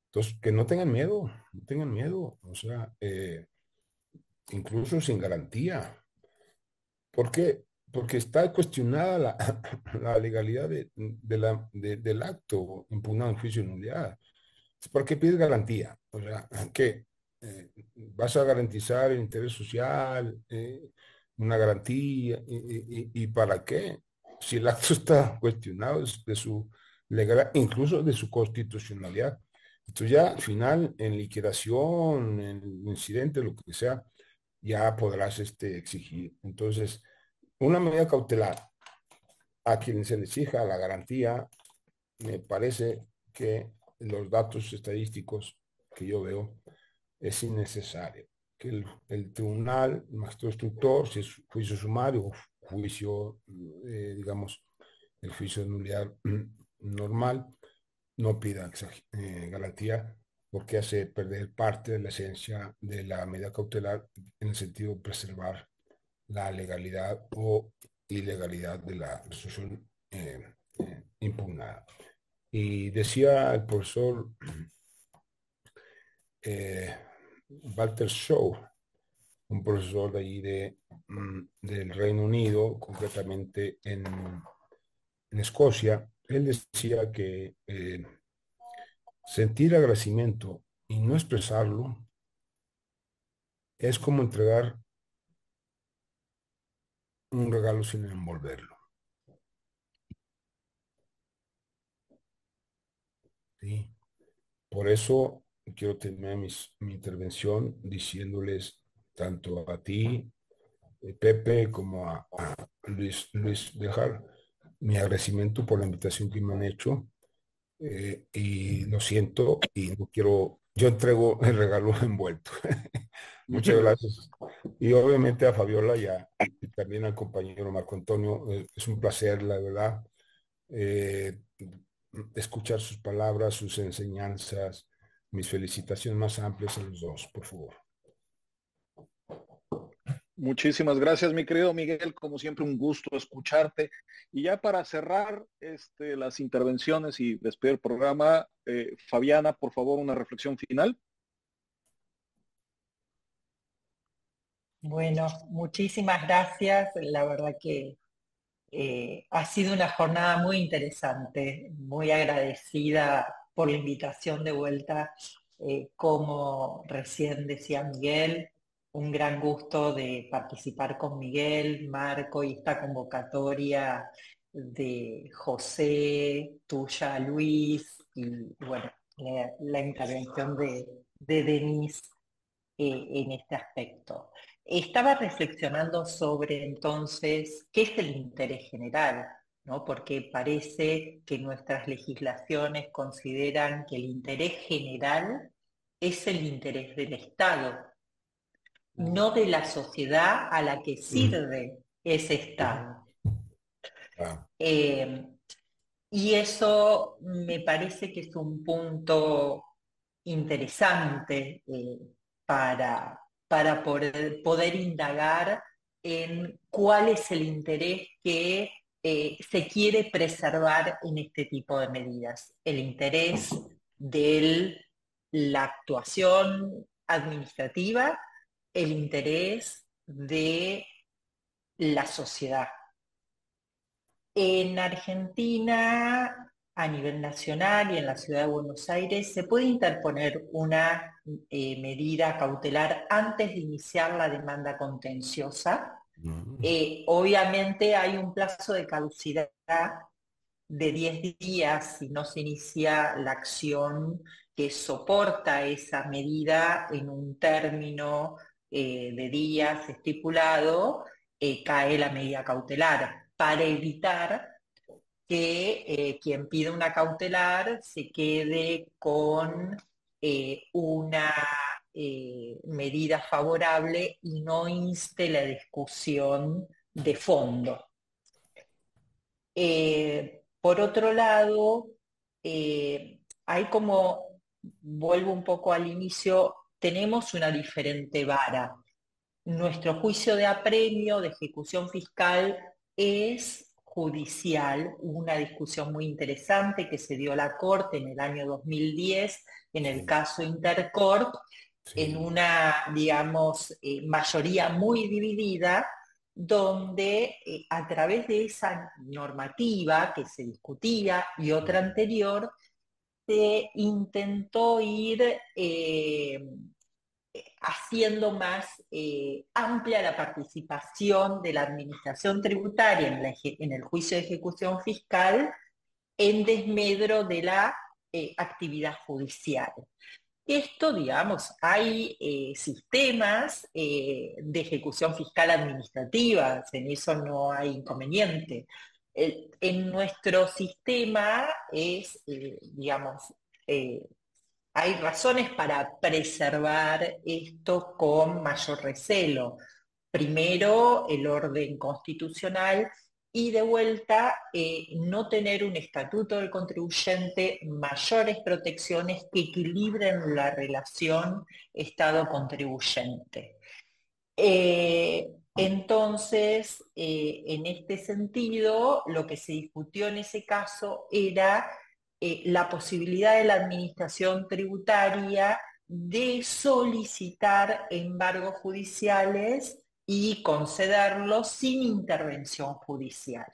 Entonces, que no tengan miedo, no tengan miedo, o sea, eh, incluso sin garantía. ¿Por qué? Porque está cuestionada la, *clears throat* legalidad del acto impugnado en juicio de nulidad. ¿Por qué pides garantía? O sea, *clears throat* ¿qué? Eh, ¿Vas a garantizar el interés social, eh, una garantía? Y, para qué? Si el acto *laughs* está cuestionado de su legalidad, incluso de su constitucionalidad. Entonces ya al final, en liquidación, en incidente, lo que sea, ya podrás este, exigir. Entonces, una medida cautelar a quien se le exija la garantía, me parece que los datos estadísticos que yo veo es innecesario. que el, tribunal, el magistrado instructor, si es juicio sumario juicio, eh, digamos, el juicio de *clears throat* normal, no pida eh, garantía porque hace perder parte de la esencia de la medida cautelar en el sentido de preservar la legalidad o ilegalidad de la resolución eh, impugnada. Y decía el profesor *clears throat* Walter Shaw, un profesor de allí de, mm, del Reino Unido, concretamente en, en Escocia, él decía que eh, sentir agradecimiento y no expresarlo es como entregar un regalo sin envolverlo. Por eso quiero terminar mi intervención diciéndoles tanto a ti, eh, Pepe, como a, Luis, Luis Dejar, mi agradecimiento por la invitación que me han hecho. Eh, y lo siento y no quiero, yo entrego el regalo *laughs* envuelto. *laughs* Muchas *laughs* gracias. Y obviamente a Fabiola y, también al compañero Marco Antonio, eh, es un placer, la verdad, escuchar sus palabras, sus enseñanzas, mis felicitaciones más amplias a los dos, por favor. Muchísimas gracias, mi querido Miguel. Como siempre, un gusto escucharte. Y ya para cerrar este, las intervenciones y despedir el programa, eh, Fabiana, por favor, una reflexión final. Bueno, muchísimas gracias. La verdad que eh, ha sido una jornada muy interesante, muy agradecida por la invitación de vuelta. Eh, como recién decía Miguel, un gran gusto de participar con Miguel, Marco y esta convocatoria de José, tuya, Luis, y bueno, la, intervención de, de Denise eh, en este aspecto. Estaba reflexionando sobre entonces qué es el interés general, ¿no? porque parece que nuestras legislaciones consideran que el interés general es el interés del Estado, no de la sociedad a la que sirve ese Estado. Eh, y eso me parece que es un punto interesante eh, para, para poder, poder, indagar en cuál es el interés que eh, se quiere preservar en este tipo de medidas. El interés de la actuación administrativa el interés de la sociedad. En Argentina, a nivel nacional y en la ciudad de Buenos Aires, se puede interponer una eh, medida cautelar antes de iniciar la demanda contenciosa. Mm. Eh, obviamente hay un plazo de caducidad de 10 días si no se inicia la acción que soporta esa medida en un término eh, de días estipulado, eh, cae la medida cautelar para evitar que eh, quien pide una cautelar se quede con una medida favorable y no inste la discusión de fondo. por otro lado, hay como, vuelvo un poco al inicio, tenemos una diferente vara. Nuestro juicio de apremio, de ejecución fiscal, es judicial, una discusión muy interesante que se dio a la Corte en el año 2010 en el caso Intercorp, en una, digamos, eh, mayoría muy dividida, donde eh, a través de esa normativa que se discutía y otra anterior, se intentó ir eh, haciendo más eh, amplia la participación de la administración tributaria en, el juicio de ejecución fiscal en desmedro de la eh, actividad judicial. Esto, digamos, hay sistemas de ejecución fiscal administrativa, en eso no hay inconveniente, en nuestro sistema es, eh, digamos, eh, hay razones para preservar esto con mayor recelo. Primero, el orden constitucional y de vuelta eh, no tener un estatuto del contribuyente, mayores protecciones que equilibren la relación Estado-contribuyente. Entonces, eh, en este sentido, lo que se discutió en ese caso era la posibilidad de la administración tributaria de solicitar embargos judiciales y concederlo sin intervención judicial.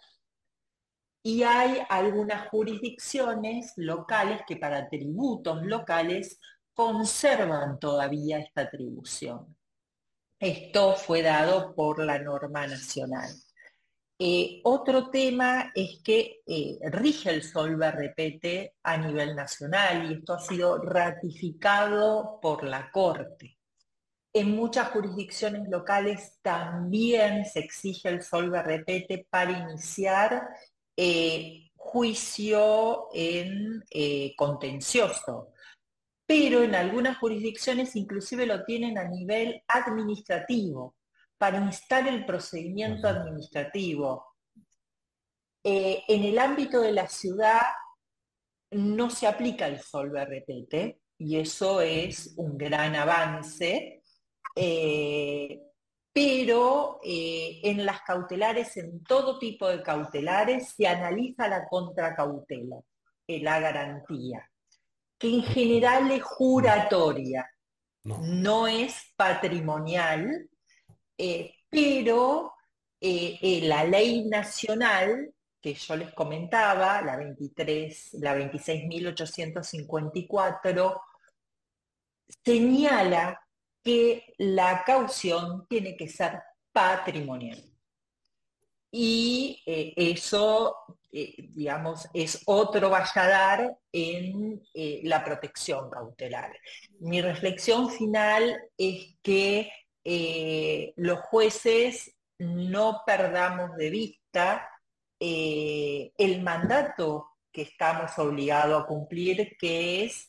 Y hay algunas jurisdicciones locales que para tributos locales conservan todavía esta atribución. Esto fue dado por la norma nacional. Eh, otro tema es que eh, rige el Solver repete a nivel nacional y esto ha sido ratificado por la Corte. En muchas jurisdicciones locales también se exige el solve repete para iniciar eh, juicio en contencioso, pero en algunas jurisdicciones inclusive lo tienen a nivel administrativo, para instar el procedimiento administrativo. Eh, en el ámbito de la ciudad no se aplica el solve repete y eso es un gran avance eh, pero eh, en las cautelares, en todo tipo de cautelares, se analiza la contracautela, la garantía, que en general es juratoria, no, es patrimonial, pero la ley nacional que yo les comentaba, la 23, la 26.854, señala que la caución tiene que ser patrimonial. Y eh, eso, eh, digamos, es otro valladar en eh, la protección cautelar. Mi reflexión final es que los jueces no perdamos de vista el mandato que estamos obligados a cumplir, que es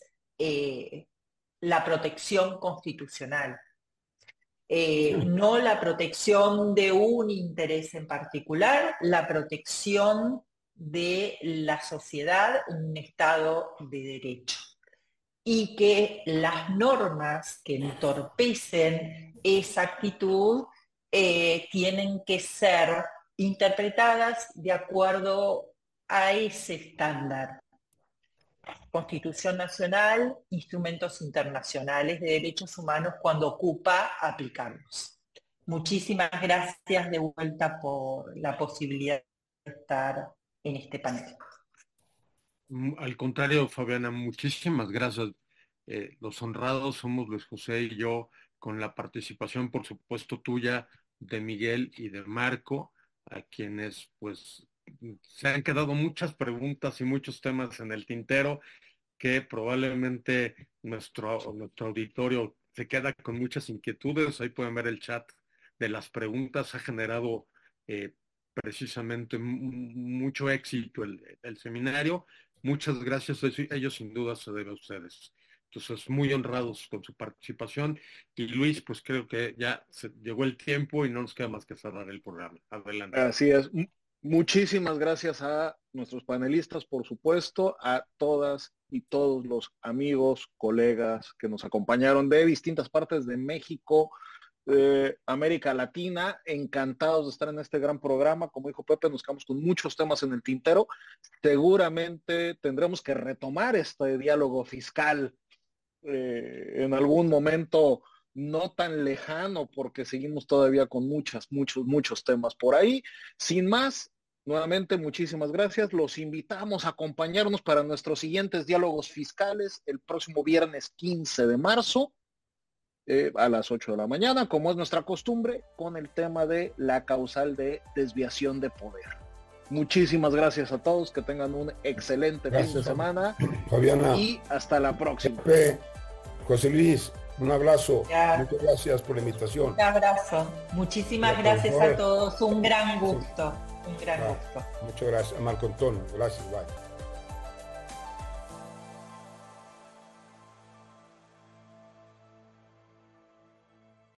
la protección constitucional. Eh, no la protección de un interés en particular, la protección de la sociedad un estado de derecho. Y que las normas que entorpecen esa actitud eh, tienen que ser interpretadas de acuerdo a ese estándar. Constitución Nacional, instrumentos internacionales de derechos humanos cuando ocupa aplicarlos. Muchísimas gracias de vuelta por la posibilidad de estar en este panel. Mm, al contrario, Fabiana, muchísimas gracias. Eh, los honrados somos Luis José y yo, con la participación, por supuesto, tuya, de Miguel y de Marco, a quienes pues se han quedado muchas preguntas y muchos temas en el tintero que probablemente nuestro, nuestro auditorio se queda con muchas inquietudes. Ahí pueden ver el chat de las preguntas. Ha generado eh, precisamente mucho éxito el, seminario. Muchas gracias. Ellos sin duda se debe a ustedes. Entonces, muy honrados con su participación. Y Luis, pues creo que ya se llegó el tiempo y no nos queda más que cerrar el programa. Adelante. Así es. Muchísimas gracias a nuestros panelistas, por supuesto, a todas y todos los amigos, colegas que nos acompañaron de distintas partes de México, América Latina. Encantados de estar en este gran programa. Como dijo Pepe, nos quedamos con muchos temas en el tintero. Seguramente tendremos que retomar este diálogo fiscal eh, en algún momento no tan lejano porque seguimos todavía con muchas, muchos, muchos temas por ahí. Sin más, nuevamente muchísimas gracias. Los invitamos a acompañarnos para nuestros siguientes diálogos fiscales el próximo viernes 15 de marzo eh, a las 8 de la mañana, como es nuestra costumbre, con el tema de la causal de desviación de poder. Muchísimas gracias a todos, que tengan un excelente fin de semana. Fabiana. Y hasta la próxima. José Luis, un abrazo. Muchas gracias por la invitación. Un abrazo. Muchísimas gracias a todos. Un gran gusto. Un gran gusto. Muchas gracias. Marco Antonio. Gracias. Bye.